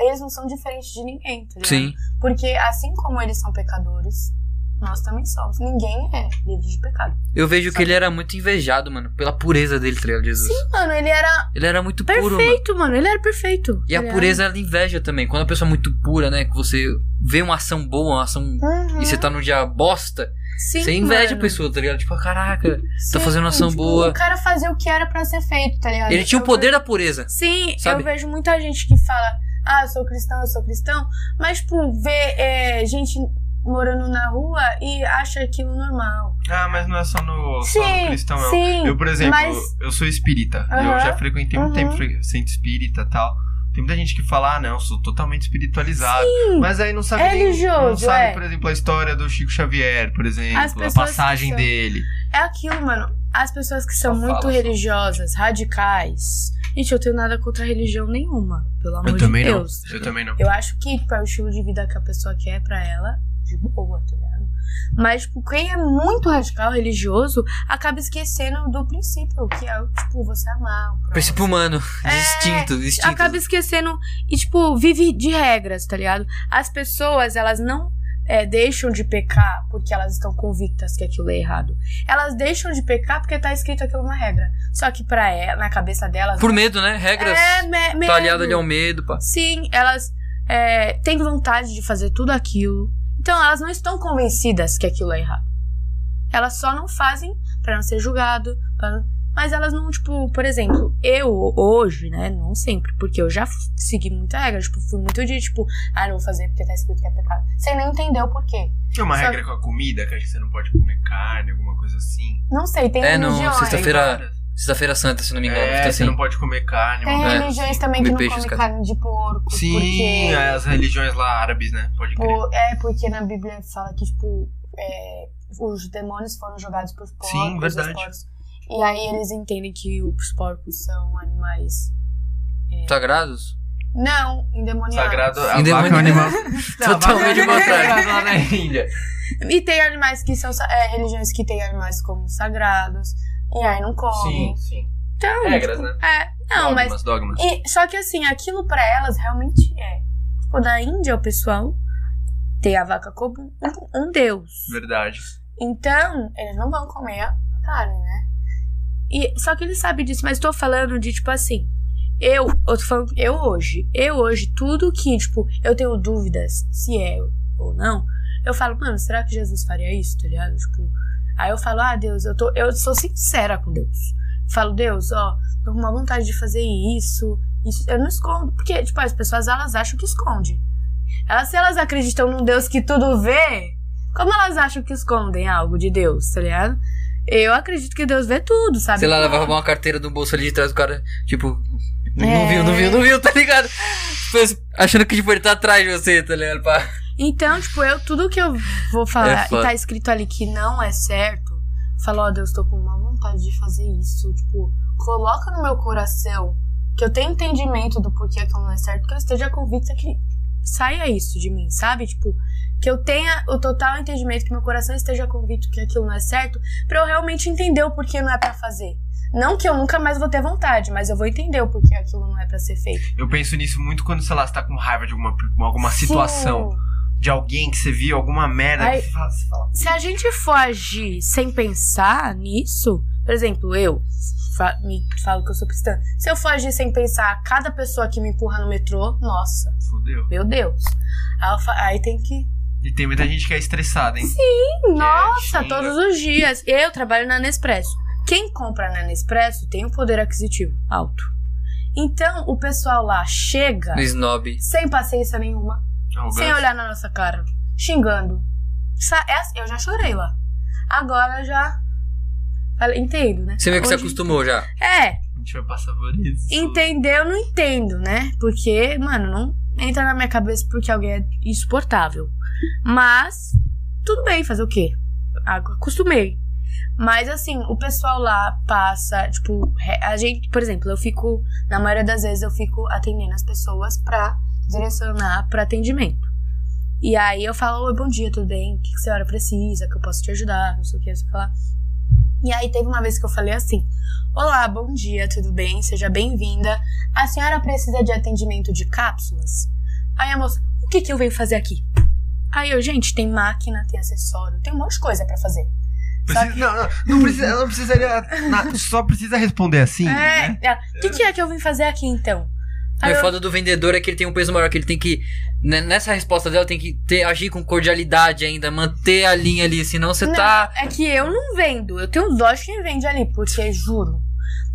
eles não são diferentes de ninguém, tá ligado? Sim. Porque assim como eles são pecadores, nós também somos. Ninguém é livre de pecado. Eu vejo que ele era muito invejado, mano, pela pureza dele, tá ligado, Jesus? Mano, ele era Ele era muito puro, mano. perfeito, mano. Ele era perfeito. E a tá ligado? pureza ela inveja também. Quando a pessoa é muito pura, né? Que você vê uma ação boa, uma ação. Uhum. E você tá num dia bosta, Sim, você inveja mano. a pessoa, tá ligado? Tipo, caraca, tá Sim, fazendo uma ação tipo, boa. O cara fazia o que era pra ser feito, tá ligado? Ele tinha o Eu poder da pureza. Sim, sabe? eu vejo muita gente que fala, ah, eu sou cristão, eu sou cristão, mas, tipo, vê é, gente morando na rua e acha aquilo normal. Ah, mas não é só no, só Sim, no cristão, não. sim, Eu, por exemplo, mas- eu sou espírita. Eu Aham, já frequentei muito uhum. tempo centro espírita e tal. Tem muita gente que fala, ah, não, eu sou totalmente espiritualizado. Mas aí não sabe É nem, não religioso, sabe, é. por exemplo, a história do Chico Xavier, por exemplo, a passagem são- dele. É aquilo, mano. As pessoas que são Só muito fala, só. religiosas, radicais. Gente, eu tenho nada contra religião nenhuma, pelo amor Eu de também não. Deus. Eu também não. Eu acho que tipo, é o estilo de vida que a pessoa quer pra ela de boa, tá ligado? Mas, tipo, quem é muito radical religioso acaba esquecendo do princípio, que é, tipo, você amar o. Princípio humano. É, Instinto, instinto. acaba esquecendo e, tipo, vive de regras, tá ligado? As pessoas, elas não é, deixam de pecar porque elas estão convictas que aquilo é errado. Elas deixam de pecar porque tá escrito aquilo na regra. Só que pra ela, na cabeça delas. Por medo, né? Regras. é me medo. Tá aliado ali ao medo, pá. Sim, elas é, têm vontade de fazer tudo aquilo. Então elas não estão convencidas que aquilo é errado. Elas só não fazem pra não ser julgado, pra mas elas não, tipo, por exemplo, eu hoje, né, não sempre, porque eu já segui muita regra, tipo, fui muito de, tipo, ah, não vou fazer porque tá escrito que é pecado. Sem nem entender o porquê. Tem uma Só- regra com a comida, que acho que você não pode comer carne, alguma coisa assim. Não sei, tem É, não, sexta-feira-. Sexta-feira Santa, se não me engano. É, você assim. não pode comer carne. Tem religiões assim. também que não comem carne de porco. Sim, porque... as religiões lá árabes, né? Pode crer. Por- é, porque na Bíblia fala que, tipo, é, os demônios foram jogados pros porcos. Sim, os verdade. porcos. E aí eles entendem que os porcos são animais. Sagrados? Não, endemoniados. Sagrado, a Endemoniado. vaca é um animal. *laughs* Totalmente é contrário. sagrado lá na Índia. E tem animais que são. É, religiões que têm animais como sagrados. E aí não comem. sim. Então, Regras, tipo, né? É, não, mas. dogmas, dogmas. E, só que assim, aquilo pra elas realmente é. Tipo, na Índia, o pessoal tem a vaca como um, um deus. Verdade. Então, eles não vão comer a carne, né? E, só que eles sabem disso, mas tô falando de, tipo assim, eu, eu tô falando, eu hoje, eu hoje, tudo que, tipo, eu tenho dúvidas se é ou não, eu falo, mano, será que Jesus faria isso, tá ligado? Tipo, aí eu falo, ah, Deus, eu tô, eu sou sincera com Deus. Falo, Deus, ó, tô com uma vontade de fazer isso, isso, eu não escondo, porque, tipo, as pessoas, elas acham que esconde. Elas, se elas acreditam num Deus que tudo vê, como elas acham que escondem algo de Deus, tá ligado? Eu acredito que Deus vê tudo, sabe? Sei lá, ela vai roubar uma carteira do bolso ali de trás do cara, tipo. Não É. viu, não viu, não viu, tá ligado? Depois, Achando que tipo, ele tá atrás de você, tá ligado? Pá. Então, tipo, eu, tudo que eu vou falar É e tá escrito ali que não é certo, falo, ó, Deus, tô com uma vontade de fazer isso. Tipo, coloca no meu coração que eu tenho entendimento do porquê aquilo não é certo, que eu esteja convicta que saia isso de mim, sabe? Tipo, que eu tenha o total entendimento, que meu coração esteja convicto que aquilo não é certo, pra eu realmente entender o porquê não é pra fazer. Não que eu nunca mais vou ter vontade, mas eu vou entender o porquê aquilo não é pra ser feito. Eu penso nisso muito quando, sei lá, você tá com raiva de alguma, alguma situação. Sim. De alguém que você viu, alguma merda. Ai. que você fala, você fala, Se a gente for agir sem pensar nisso, por exemplo, eu fa- me falo que eu sou cristã. Se eu for agir sem pensar, cada pessoa que me empurra no metrô, nossa, fodeu. meu Deus. Aí, aí tem que. E tem muita gente que é estressada, hein? Nossa, xinga. todos os dias. Eu trabalho na Nespresso. Quem compra na Nespresso tem um poder aquisitivo alto. Então, o pessoal lá chega No snob. sem paciência nenhuma, Sem olhar na nossa cara, xingando. É assim, Eu já chorei lá. Agora já. Falei, Entendo, né? Você meio que se acostumou já. É, A gente vai passar por isso. entender eu não entendo, né? Porque, mano, não entra na minha cabeça porque alguém é insuportável. Mas, tudo bem, fazer o quê? Acostumei. Mas, assim, o pessoal lá passa, tipo, a gente, por exemplo, eu fico, na maioria das vezes, eu fico atendendo as pessoas pra direcionar pra atendimento. E aí eu falo, oi, bom dia, tudo bem? O que, que a senhora precisa? Que eu posso te ajudar? Não sei o que, não sei o que lá. E aí teve uma vez que eu falei assim, Olá, bom dia, tudo bem? Seja bem-vinda. A senhora precisa de atendimento de cápsulas? Aí a moça, o que que eu venho fazer aqui? Aí eu, gente, tem máquina, tem acessório, tem um monte de coisa pra fazer. Precisa- não, não, não precisa, ela não precisaria. só precisa responder assim. é, né? ela, o que que é que eu vim fazer aqui então? O foda do vendedor é que ele tem um peso maior, que ele tem que. né, Nessa resposta dela, tem que ter, agir com cordialidade ainda, manter a linha ali, senão você não, tá. é que eu não vendo, eu tenho dó de quem vende ali, porque juro.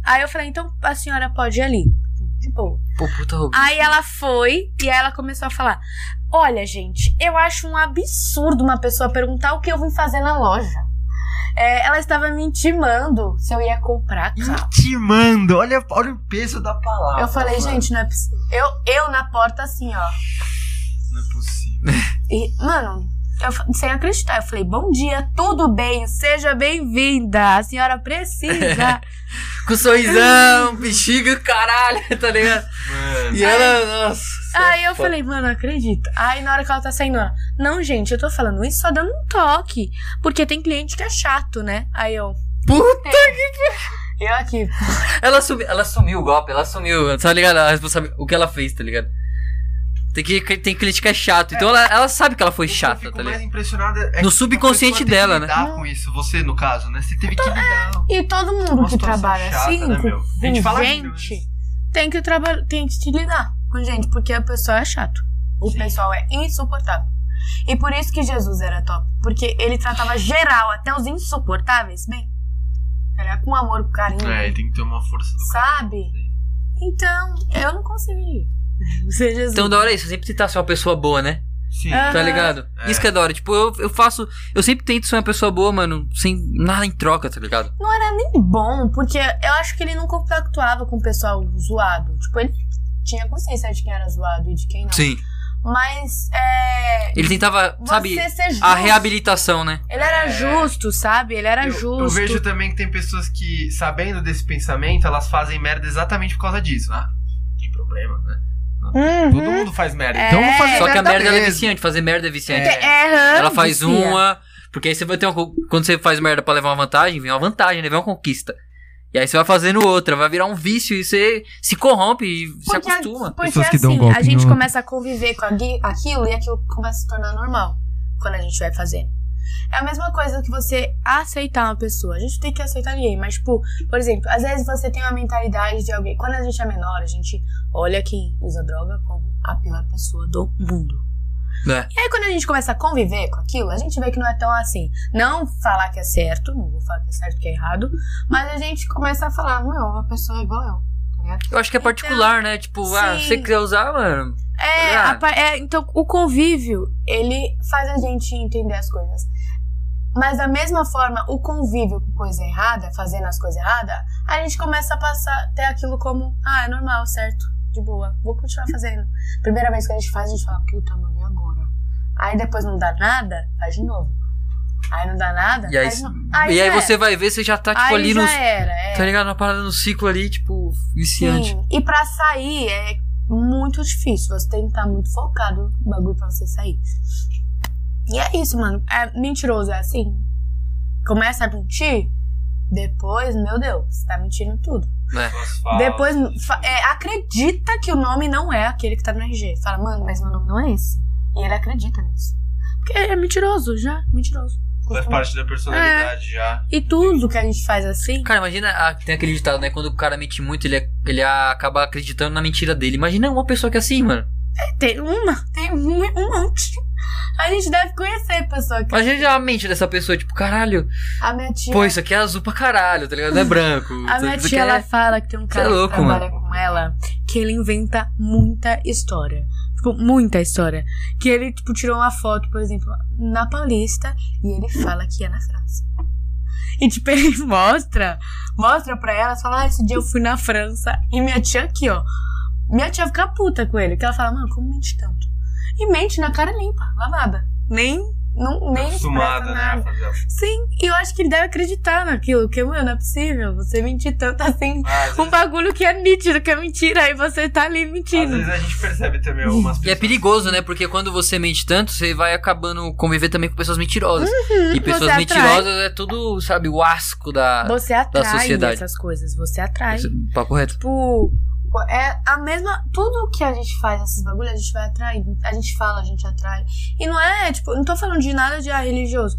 Aí eu falei, então a senhora pode ir ali. De boa. Pô, puta roubo. Aí ela foi e aí ela começou a falar: Olha, gente, eu acho um absurdo uma pessoa perguntar o que eu vim fazer na loja. É, ela estava me intimando se eu ia comprar carro. Intimando. Olha, olha o peso da palavra. Eu falei, mano. gente, não é possível. Eu, eu na porta assim, ó. Não é possível. E, mano, eu, sem acreditar, eu falei, bom dia, tudo bem, seja bem-vinda. A senhora precisa. *laughs* Com sorrisão, bexiga, caralho, *laughs* tá ligado? Mano. E ela, nossa. Aí eu falei, mano, não acredito. Aí na hora que ela tá saindo, ela, Não, gente, eu tô falando isso só dando um toque. Porque tem cliente que é chato, né? Aí eu. Puta que. Eu aqui. Ela, assumi, ela assumiu o golpe, ela assumiu, tá ligado? A responsabil- o que ela fez, tá ligado? Tem que, tem cliente que é chato. Então ela, ela sabe que ela foi O que eu chata, fico tá mais ligado? impressionado é No subconsciente dela, né? lidar com isso, você no caso, né? Você teve que lidar. E todo mundo Uma que trabalha chata, assim, né, com, meu? A gente fala gente, rindo, tem que, traba- tem que te lidar com gente, porque o pessoal é chato. O Sim. pessoal é insuportável. E por isso que Jesus era top. Porque ele tratava geral, até os insuportáveis, bem. Era com amor, com carinho. É, tem que ter uma força do Sabe? Então, eu não conseguiria. *laughs* Ser Jesus. Então da hora é isso, sempre tentar ser uma pessoa boa, né? Sim. Tá ligado? É. Isso que é da hora. Tipo, eu, eu faço. Eu sempre tento ser uma pessoa boa, mano, sem nada em troca, tá ligado? não era nem bom, porque eu acho que ele não compactuava com o pessoal zoado. Tipo, ele tinha consciência de quem era zoado e de quem não. Sim. Mas, é. Ele tentava, Você sabe, ser justo. a reabilitação, né? Ele era É. justo, sabe? Ele era Eu, justo. eu vejo também que tem pessoas que, sabendo desse pensamento, elas fazem merda exatamente por causa disso. Ah, tem problema, né? Uhum. Todo mundo faz merda. É, então vamos fazer Só que a merda é viciante, fazer merda é viciante. É. É, Ela faz vicia. uma. Porque aí você vai ter uma. Quando você faz merda pra levar uma vantagem, vem uma vantagem, né? Vem uma conquista. E aí você vai fazendo outra, vai virar um vício e você se corrompe e se Porque- acostuma. Porque Pessoas que assim, dão golpe a gente começa a conviver com aquilo e aquilo começa a se tornar normal quando a gente vai fazendo. É a mesma coisa que você aceitar uma pessoa. A gente tem que aceitar ninguém, mas, tipo, por exemplo, às vezes você tem uma mentalidade de alguém. Quando a gente é menor, a gente olha quem usa droga como a pior pessoa do mundo. É. E aí, quando a gente começa a conviver com aquilo, a gente vê que não é tão assim. Não falar que é certo, não vou falar que é certo que é errado, mas a gente começa a falar, meu, uma pessoa é igual eu. Tá? Eu acho que é particular, né? Tipo, ah, Sim. se você quiser usar, mano. É, Ah. a é, então o convívio, ele faz a gente entender as coisas. Mas da mesma forma, o convívio com coisa errada, fazendo as coisas erradas, a gente começa a passar ter aquilo como, ah, é normal, certo, de boa, vou continuar fazendo. Primeira vez que a gente faz, a gente fala, puta, mano, e agora? Aí depois não dá nada, faz de novo. Aí não dá nada, E aí, faz de novo. e aí você vai ver, você já tá, tipo, aí ali já no. era, é. Tá ligado? Na parada no ciclo ali, tipo, viciante. Sim, e pra sair é muito difícil. Você tem que estar muito focado no bagulho pra você sair. E é isso, mano. É mentiroso, é assim. Começa a mentir, depois, meu Deus, você tá mentindo tudo. Né? Falsas. Depois, é, acredita que o nome não é aquele que tá no RG. Fala, mano, mas meu nome não é esse. E ele acredita nisso. Porque é mentiroso, já, mentiroso. Faz parte da personalidade já. E tudo que a gente faz assim, Cara, imagina, ah, tem aquele ditado, né? Quando o cara mente muito, ele, ele acaba acreditando na mentira dele. Imagina uma pessoa que é assim, mano. Tem uma, tem um, um monte. A gente deve conhecer pessoa que Imagina a mente dessa pessoa, tipo, caralho, A minha tia. pô, isso aqui é azul pra caralho, tá ligado? Não é branco. A minha aqui tia, é- ela fala que tem um é cara louco, que trabalha com ela, que ele inventa muita história. Tipo, muita história. Que ele, tipo, tirou uma foto, por exemplo, na Paulista, e ele fala que é na França. E, tipo, *laughs* ele mostra, mostra pra ela, fala, ah, esse dia eu fui na França, e minha tia aqui, ó. Minha tia fica puta com ele, que ela fala, mano, como mente tanto? E mente na cara limpa, lavada. Nem, não, nem Acostumada, né? Sim, e eu acho que ele deve acreditar naquilo, porque, mano, não é possível você mentir tanto assim. Ah, às Um vezes- bagulho que é nítido, que é mentira, aí você tá ali Às mentindo. vezes a gente percebe também algumas E pessoas. é perigoso, né? Porque quando você mente tanto, você vai acabando conviver também com pessoas mentirosas. e pessoas Uhum, você mentirosas é tudo, sabe, o asco da. Você atrai sociedade. essas coisas, você atrai. Papo reto. Tipo, é a mesma. Tudo que a gente faz nesses bagulhos, a gente vai atraindo. A gente fala, a gente atrai. E não é, tipo, não tô falando de nada de ah, religioso.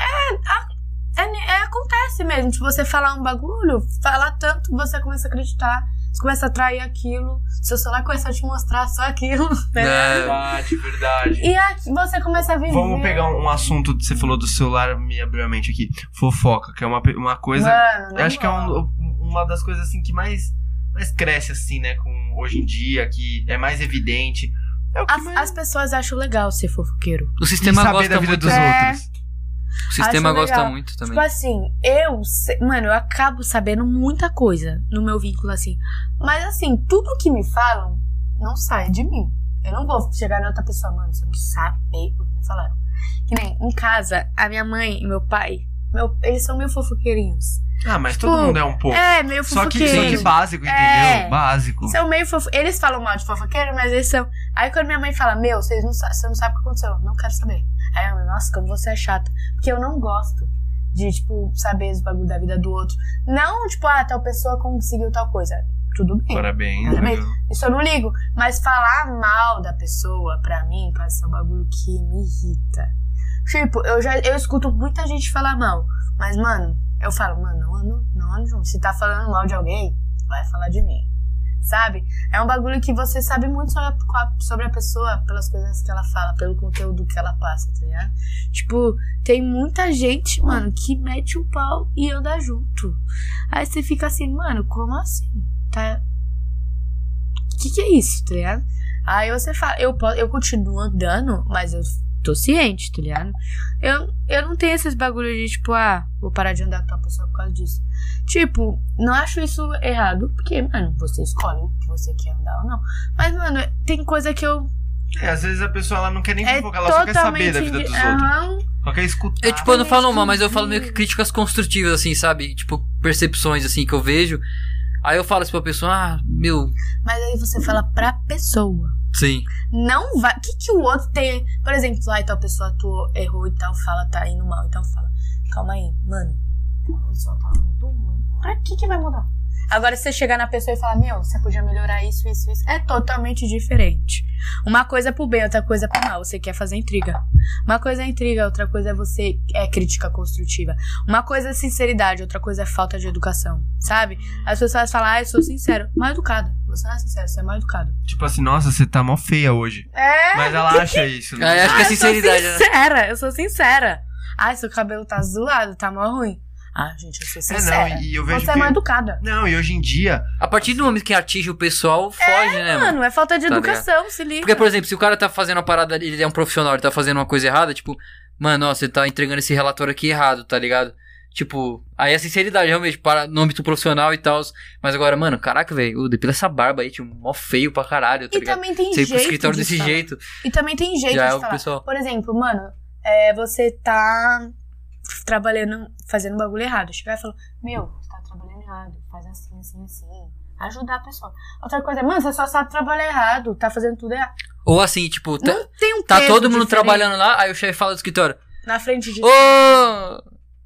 É, é, é- é- acontece mesmo. Tipo, você falar um bagulho, falar tanto, você começa a acreditar. Você começa a atrair aquilo. Seu celular começa a te mostrar só aquilo. *laughs* Né? É. Verdade, verdade. E aqui você começa a viver. Vamos pegar um, assunto que você falou do celular, me abriu a mente aqui. Fofoca, que é uma, uma coisa. Mano, acho que é um- uma das coisas assim que mais, mais cresce, assim, né? Com hoje em dia, que é mais evidente. É o que As, mais... as pessoas acham legal ser fofoqueiro. O sistema saber gosta da vida muito. dos É. outros. O sistema Acho gosta legal. muito também. Tipo assim, eu, mano, eu acabo sabendo muita coisa no meu vínculo, assim. Mas assim, tudo que me falam não sai de mim. Eu não vou chegar na outra pessoa, mano, você não sabe o que me falaram. Que nem em casa, a minha mãe e meu pai, meu, eles são meio fofoqueirinhos. Ah, mas todo Tipo, mundo é um pouco. É, meio Só que, fofoqueiro. só que básico, entendeu? É. Básico. São meio fofo... Eles falam mal de fofoqueiro, mas eles são. Aí quando minha mãe fala, meu, vocês não você não sabe o que aconteceu, não quero saber. Aí eu, nossa, como você é chata. Porque eu não gosto de, tipo, saber os bagulho da vida do outro. Não, tipo, ah, tal pessoa conseguiu tal coisa. Tudo bem. Parabéns. Parabéns. Isso eu não ligo. Mas falar mal da pessoa, pra mim, pode ser um bagulho que me irrita. Tipo, eu já eu escuto muita gente falar mal. Mas, mano, eu falo, mano, não não ando junto. Se tá falando mal de alguém, vai falar de mim. Sabe? É um bagulho que você sabe muito sobre a, sobre a pessoa pelas coisas que ela fala, pelo conteúdo que ela passa, tá ligado? Tipo, tem muita gente, mano, que mete o pau e anda junto. Aí você fica assim, mano, como assim? Tá, o que, que é isso, tá ligado? Aí você fala, eu, eu continuo andando, mas eu tô ciente, tá ligado? Eu, eu não tenho esses bagulhos de tipo, ah, vou parar de andar com a pessoa por causa disso. Tipo, não acho isso errado, porque, mano, você escolhe o que você quer andar ou não. Mas, mano, tem coisa que eu. É, às vezes a pessoa ela não quer nem É fofocar, ela só quer saber totalmente. da vida dos indi- outros. Só quer escutar. Eu, tipo, eu não falo mal, mas eu falo meio que críticas construtivas, assim, sabe? Tipo, percepções, assim, que eu vejo. Aí eu falo assim pra pessoa, ah, meu, Mas aí você fala pra pessoa. Sim. Não vai. O que, que o outro tem. Por exemplo, lá e tal pessoa atuou, errou e tal, fala, tá indo mal. Então fala, calma aí, mano. A pessoa tá muito ruim. Pra que que vai mudar? Agora, se você chegar na pessoa e falar, meu, você podia melhorar isso, isso, isso, é totalmente diferente. Uma coisa é pro bem, outra coisa é pro mal. Você quer fazer intriga. Uma coisa é intriga, outra coisa é você é crítica construtiva. Uma coisa é sinceridade, outra coisa é falta de educação, sabe? As pessoas falam, ah, eu sou sincero. Mal educado. Você não é sincero, você é mal educado. Tipo assim, nossa, você tá mó feia hoje. É, Mas ela acha isso, né? É, acho que é eu sinceridade, sou né? sincera, eu sou sincera. Ai, seu cabelo tá zoado, tá mó ruim. Ah, gente, eu sou É, sincera. não, e eu vejo Você é que- mal educada. Não, e hoje em dia, A partir do momento que atinge o pessoal, foge, né, mano? Mano, é falta de Tá educação, se liga. Porque, por exemplo, se o cara tá fazendo uma parada, ele é um profissional, ele tá fazendo uma coisa errada, tipo, mano, ó, você tá entregando esse relatório aqui errado, tá ligado? Tipo, aí é sinceridade, realmente, para, no âmbito profissional e tal. Mas agora, mano, caraca, velho, depila essa barba aí, tipo, mó feio pra caralho, tá E ligado? também tem Você jeito pro escritório de desse falar. jeito. E também tem jeito Já é de o falar. pessoal. Por exemplo, mano, é, você tá trabalhando, fazendo bagulho errado. Chegar e falar, meu, você tá trabalhando errado, faz assim, assim, assim. Ajudar a pessoa. Outra coisa é, mano, você só sabe trabalhar errado, tá fazendo tudo errado. Ou assim, tipo, tá, Não tem um tá todo mundo diferente trabalhando lá, aí o chefe fala do escritório, Na frente de ô...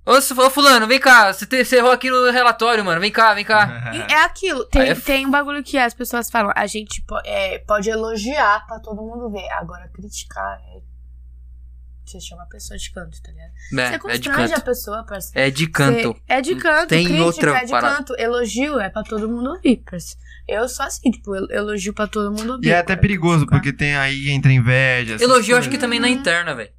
Ô, fulano, vem cá, você, te- você errou aqui no relatório, mano, vem cá, vem cá. *laughs* E é aquilo. Tem, é f- tem um bagulho que as pessoas falam. A gente po- é, pode elogiar pra todo mundo ver. Agora, criticar é. Você chama a pessoa de canto, tá ligado? você É, é de constrange a canto. pessoa, parceiro. É de canto. Você- é de canto. Tem crítica outra é de parada. canto. Elogio é pra todo mundo ouvir, parceiro. Eu sou assim, tipo, elogio pra todo mundo ouvir. E é até perigoso, porque tem aí, entra inveja. Elogio, acho que também na interna, velho.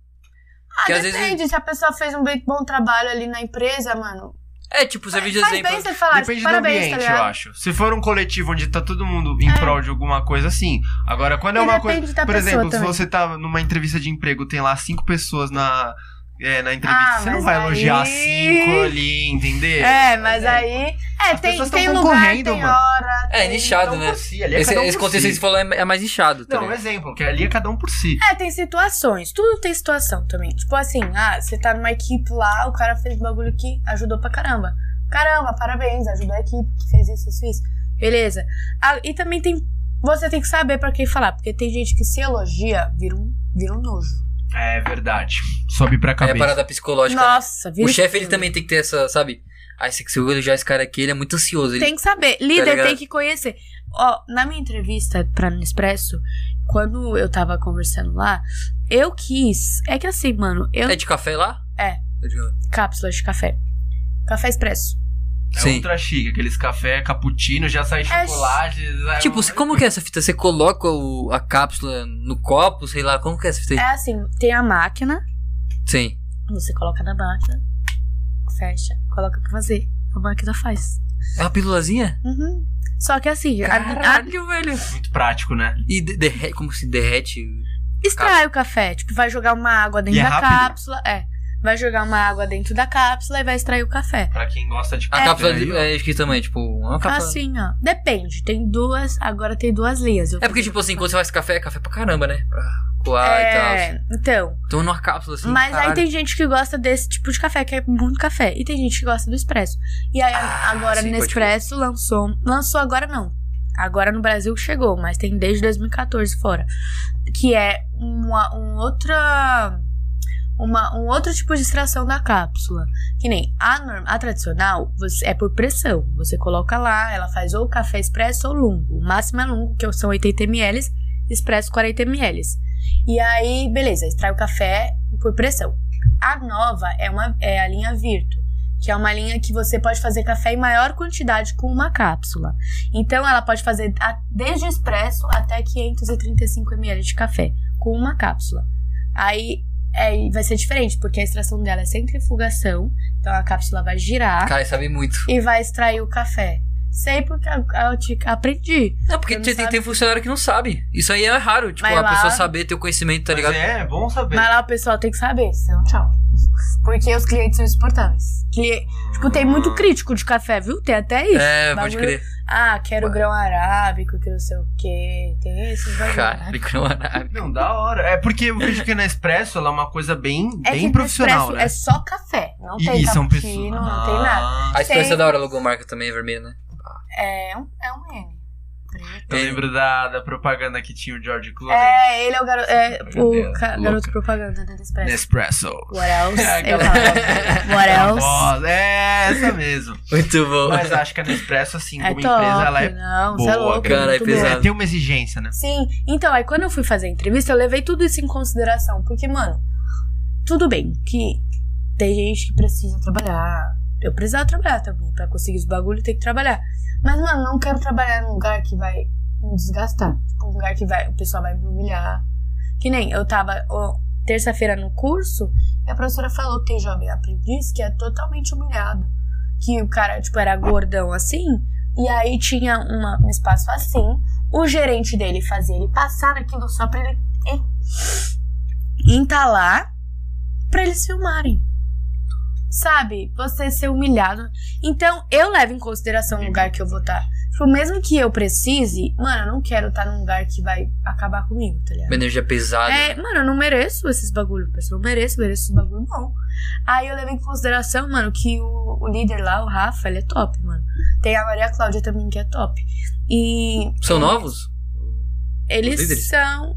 Ah, que às vezes- depende. Se a pessoa fez um bem- bom trabalho ali na empresa, mano. É, tipo, você viu de exemplo. bem você falar, Depende do parabéns, ambiente, tá eu acho. Se for um coletivo onde tá todo mundo em É. prol de alguma coisa, sim. Agora, quando é E uma depende coisa. Por exemplo, também. se você tá numa entrevista de emprego, tem lá cinco pessoas na, é, na entrevista, Ah, você não vai aí- elogiar cinco ali, entendeu? É, mas aí. É, As tem, pessoas tem lugar, tem mano. hora. É, tem- nichado, Cada um né? por si, ali é Esse, cada um esse contexto si. que você falou é, é mais nichado, tá Não, um exemplo, que ali é cada um por si. É, tem situações. Tudo tem situação também. Tipo assim, ah, você tá numa equipe lá, o cara fez bagulho que ajudou pra caramba. Caramba, parabéns, ajudou a equipe que fez isso, isso, isso. Beleza. Ah, e também tem. Você tem que saber pra quem falar, porque tem gente que se elogia, vira um, vira um nojo. É verdade. Sobe pra É a cabeça. parada psicológica. Nossa, vira o chefe, ele também tem que ter essa, sabe? Ai, se eu elogiar esse cara aqui, ele é muito ansioso. Ele... Tem que saber. Líder ligado? tem que conhecer. Ó, na minha entrevista pra Nespresso, quando eu tava conversando lá, eu quis. É que assim, mano, eu. É de café lá? É. É. Cápsulas de café. Café expresso. É Sim. ultra chique, aqueles café cappuccino, já sai É chocolate. sai Tipo, um- você- como que é essa fita? Você coloca o- a cápsula no copo, sei lá, como que é essa fita aí? É assim, tem a máquina, Sim. você coloca na máquina, fecha, coloca pra fazer. A máquina faz. É uma pílulazinha? Uhum. Só que assim, a, a, Caralho, velho. Muito prático, né? E de- derrete, como se derrete. extrai o café. Tipo, vai jogar uma água dentro E é da rápido? cápsula. É. vai jogar uma água dentro da cápsula e vai extrair o café. Pra quem gosta de A café cápsula aí, ó. é escrita também, tipo, uma cápsula. Assim, ó. Depende. Tem duas. Agora tem duas linhas. É porque, tipo assim, quando você faz café, é café pra caramba, né? Pra coar e tal. É, então. Então numa cápsula assim. Mas aí caralho. tem gente que gosta desse tipo de café, que é muito café. E tem gente que gosta do expresso. E aí, Ah, agora, sim, Nespresso lançou. Lançou agora não. Agora no Brasil chegou, mas tem desde 2014 fora. Que é uma um outra. Uma, um outro tipo de extração da cápsula. Que nem a, norm- a tradicional você, é por pressão. Você coloca lá, ela faz ou café expresso ou lungo. O máximo é lungo, que são 80 ml, expresso 40 ml. E aí, beleza, extrai o café por pressão. A nova é, uma, é a linha Virto, que é uma linha que você pode fazer café em maior quantidade com uma cápsula. Então, ela pode fazer desde expresso até 535 ml de café com uma cápsula. Aí é, vai ser diferente, porque a extração dela é centrifugação, então a cápsula vai girar Cara, sabe muito. e vai extrair o café. Sei porque eu, eu te- aprendi. Não, porque não tem, sabe. tem funcionário que não sabe. Isso aí é raro, tipo, Mas a lá- pessoa saber ter o conhecimento, tá Mas ligado? é, é bom saber. Mas lá o pessoal tem que saber, senão tchau. Porque os clientes são insuportáveis. Cli- Tipo, tem muito crítico de café, viu? Tem até isso. É, pode Bagulho- crer. Ah, quero grão arábico, que não sei o quê. Tem esses bagulho. Caralho, que não é Não, da hora. É porque eu vejo que na Espresso ela é uma coisa bem, É bem que profissional, né? é só café. Não E- tem e são cappuccino, pessoas- não tem nada. Ah, A experiência Tem- da hora, a logomarca também é vermelha, né? É um, é um N. Preto. Eu lembro da, da propaganda que tinha o George Clooney. É, ele é o, garo é, o ca- garoto propaganda da Nespresso. Nespresso. What else? *laughs* Eu Aquela- falo, What else? voz, É, essa mesmo. Muito bom. Mas acho que a Nespresso, assim, É como top. empresa, ela é. Não, você boa, é louco. cara, é pesado. É, tem uma exigência, né? Sim, então, aí quando eu fui fazer a entrevista, eu levei tudo isso em consideração. Porque, mano, tudo bem que tem gente que precisa trabalhar. Eu precisava trabalhar também. Pra conseguir os bagulhos, tem que trabalhar. Mas, mano, não quero trabalhar num lugar que vai me desgastar. Tipo, um lugar que vai, o pessoal vai me humilhar. Que nem eu tava ó, terça-feira no curso e a professora falou que tem jovem aprendiz que é totalmente humilhado. Que o cara, tipo, era gordão assim, e aí tinha uma- um espaço assim, o gerente dele fazia ele passar naquilo só pra ele en- entalar pra eles filmarem. Sabe? Você ser humilhado. Então, eu levo em consideração o lugar que eu vou estar. Tipo, mesmo que eu precise, mano, eu não quero estar num lugar que vai acabar comigo, tá ligado? Uma energia pesada. É, mano, eu não mereço esses bagulho. Eu não mereço, mereço esses bagulho, não. Aí eu levei em consideração, mano, que o, o líder lá, o Rafa, ele é top, mano. Tem a Maria Cláudia também, que é top. E. São novos? Eles são.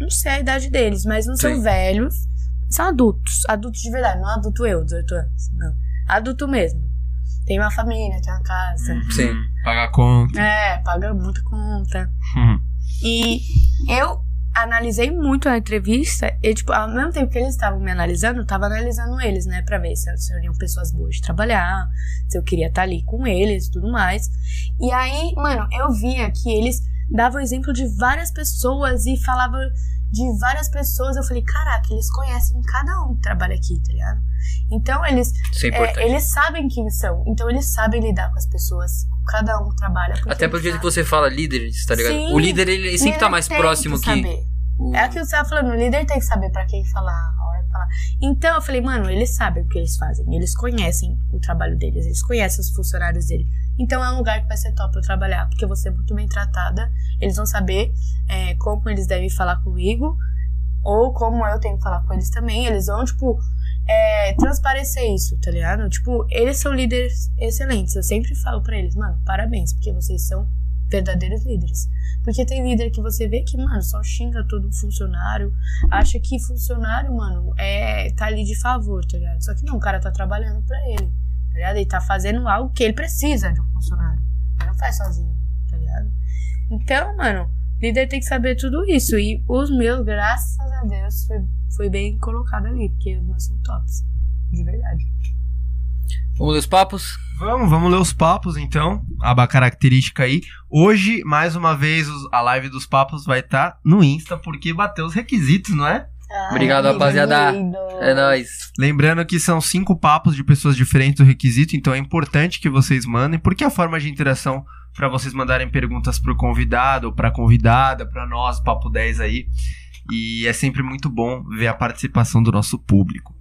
Não sei a idade deles, mas não são Sim. velhos. São adultos. Adultos de verdade, não adulto eu, 18 anos. Não. Adulto mesmo. Tem uma família, tem uma casa. Sim. Hum, Pagar conta. É, paga muita conta. Hum. E eu analisei muito a entrevista e, tipo, ao mesmo tempo que eles estavam me analisando, eu tava analisando eles, né? Pra ver se seriam pessoas boas de trabalhar, se eu queria estar ali com eles e tudo mais. E aí, mano, eu via que eles davam exemplo de várias pessoas e falavam de várias pessoas. Eu falei, caraca, eles conhecem cada um que trabalha aqui, tá ligado? Então, eles é é, eles sabem quem são, então eles sabem lidar com as pessoas, cada um trabalha. porque Até pelo jeito que sabem. você fala líderes, tá ligado? Sim. o líder, ele sempre tá mais próximo que. saber. o- É aquilo que você tava falando, o líder tem que saber pra quem falar, falar. Então eu falei, mano, eles sabem o que eles fazem, eles conhecem o trabalho deles, eles conhecem os funcionários dele. Então é um lugar que vai ser top eu trabalhar, porque eu vou ser muito bem tratada, eles vão saber é, como eles devem falar comigo, ou como eu tenho que falar com eles também. Eles vão, tipo, é, transparecer isso, tá ligado? Tipo, eles são líderes excelentes. Eu sempre falo pra eles, mano, parabéns, porque vocês são verdadeiros líderes. Porque tem líder que você vê que, mano, só xinga todo funcionário, acha que funcionário, mano, é tá ali de favor, tá ligado? Só que não, o cara tá trabalhando pra ele, tá ligado? Ele tá fazendo algo que ele precisa de um funcionário. Ele não faz sozinho, tá ligado? Então, mano, líder tem que saber tudo isso. E os meus, graças a Deus, foi, foi bem colocado ali, porque os meus são tops. De verdade. Vamos ler os papos? Vamos, vamos ler os papos então. Aba característica aí. Hoje, mais uma vez, a live dos papos vai estar no Insta, porque bateu os requisitos, não é? Obrigado, Ai, rapaziada. lindo. É nóis. Lembrando que são cinco papos de pessoas diferentes do requisito, então é importante que vocês mandem, porque a forma de interação para vocês mandarem perguntas pro convidado, ou pra convidada, pra nós, Papo 10 aí. E é sempre muito bom ver a participação do nosso público.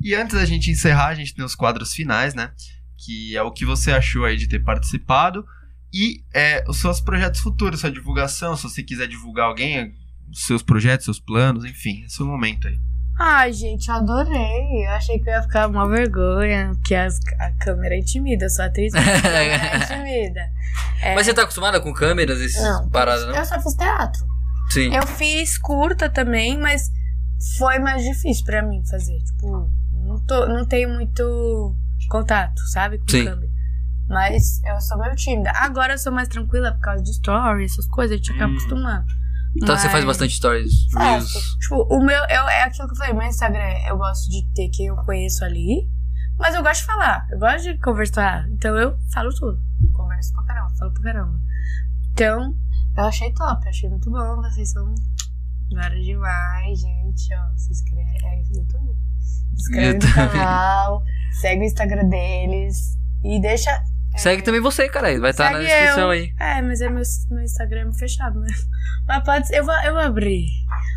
E antes da gente encerrar, a gente tem os quadros finais, né? Que é o que você achou aí de ter participado e é, os seus projetos futuros, sua divulgação, se você quiser divulgar alguém, os seus projetos, seus planos, enfim, é seu momento aí. Ai, gente, eu adorei. Eu achei que eu ia ficar uma vergonha, porque as- a câmera intimida. Eu sou atriz, mas a câmera *laughs* intimida. É, Mas você tá acostumada com câmeras, esses Não. paradas, não? Eu só fiz teatro. Sim. Eu fiz curta também, mas foi mais difícil pra mim fazer. Tipo, não, tô, não tenho muito contato, sabe? Com Sim. câmera. Mas eu sou meio tímida. Agora eu sou mais tranquila por causa de story, essas coisas, a gente acaba Hum. acostumando. Então você Mas- faz bastante stories, reels. Faço. Tipo, o meu eu, é aquilo que eu falei, meu Instagram, eu gosto de ter quem eu conheço ali, mas eu gosto de falar, eu gosto de conversar, então eu falo tudo. Converso pra caramba, falo pra caramba. Então, eu achei top, achei muito bom, vocês são Agora demais, gente, ó. Se inscreve. É YouTube. Se inscreve YouTube. no canal, segue o Instagram deles e deixa. Segue também você, cara. Vai estar na Segue descrição eu. aí. É, mas é meu, meu Instagram é fechado, né? Mas pode ser. Eu vou, eu vou abrir.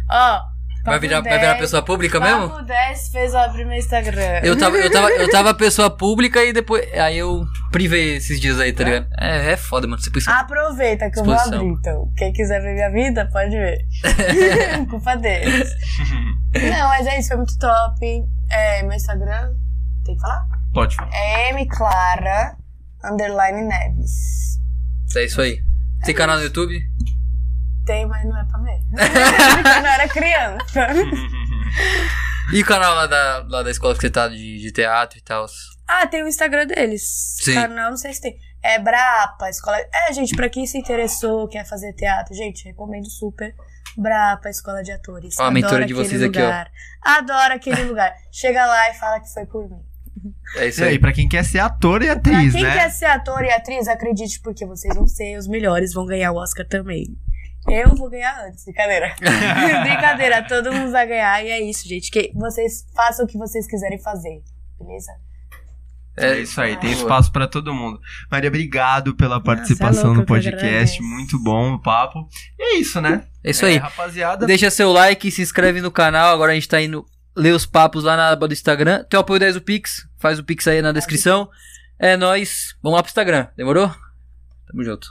Ó. Vai virar, vai virar 10, pessoa pública mesmo? Papo 10 fez eu abrir meu Instagram. Eu tava, eu, tava, eu tava *laughs* pessoa pública e depois. Aí eu privei esses dias aí, tá ligado? É, é foda, mano. Você pensa. Aproveita que eu vou Exposição. abrir, então. Quem quiser ver minha vida, pode ver. *laughs* *laughs* Culpa deles. Não, mas é isso, foi muito top. É, meu Instagram, tem que falar? Pode falar. É M Clara underline Neves. É isso aí. Tem canal no YouTube? Tem, mas não é pra ver. *laughs* Quando eu era criança. *laughs* E o canal lá da, lá da escola que você tá de, de teatro e tal? Ah, tem o Instagram deles. Sim. Canal, não sei se tem. É Brapa, escola. É, gente, pra quem se interessou, quer fazer teatro, gente, recomendo super. Brapa, escola de atores. Ó, a mentora Adoro de aquele vocês aqui, ó. lugar. Adoro aquele lugar. Chega lá e fala que foi por mim. É isso E aí, aí. pra quem quer ser ator e Pra atriz, quem né? quer ser ator e atriz, acredite, porque vocês vão ser os melhores, vão ganhar o Oscar também. Eu vou ganhar antes, brincadeira. *laughs* brincadeira, todo mundo vai ganhar e é isso, gente. Que vocês façam o que vocês quiserem fazer, beleza? É isso aí, tem Boa. espaço pra todo mundo. Maria, obrigado pela participação louco, no eu que podcast. Muito bom o papo. E é isso, né? É isso aí. rapaziada. Deixa seu like, se inscreve no canal. Agora a gente tá indo ler os papos lá na aba do Instagram. Tem o apoio 10 do Pix. Faz o Pix aí na descrição. É nóis. Vamos lá pro Instagram. Demorou? Tamo junto.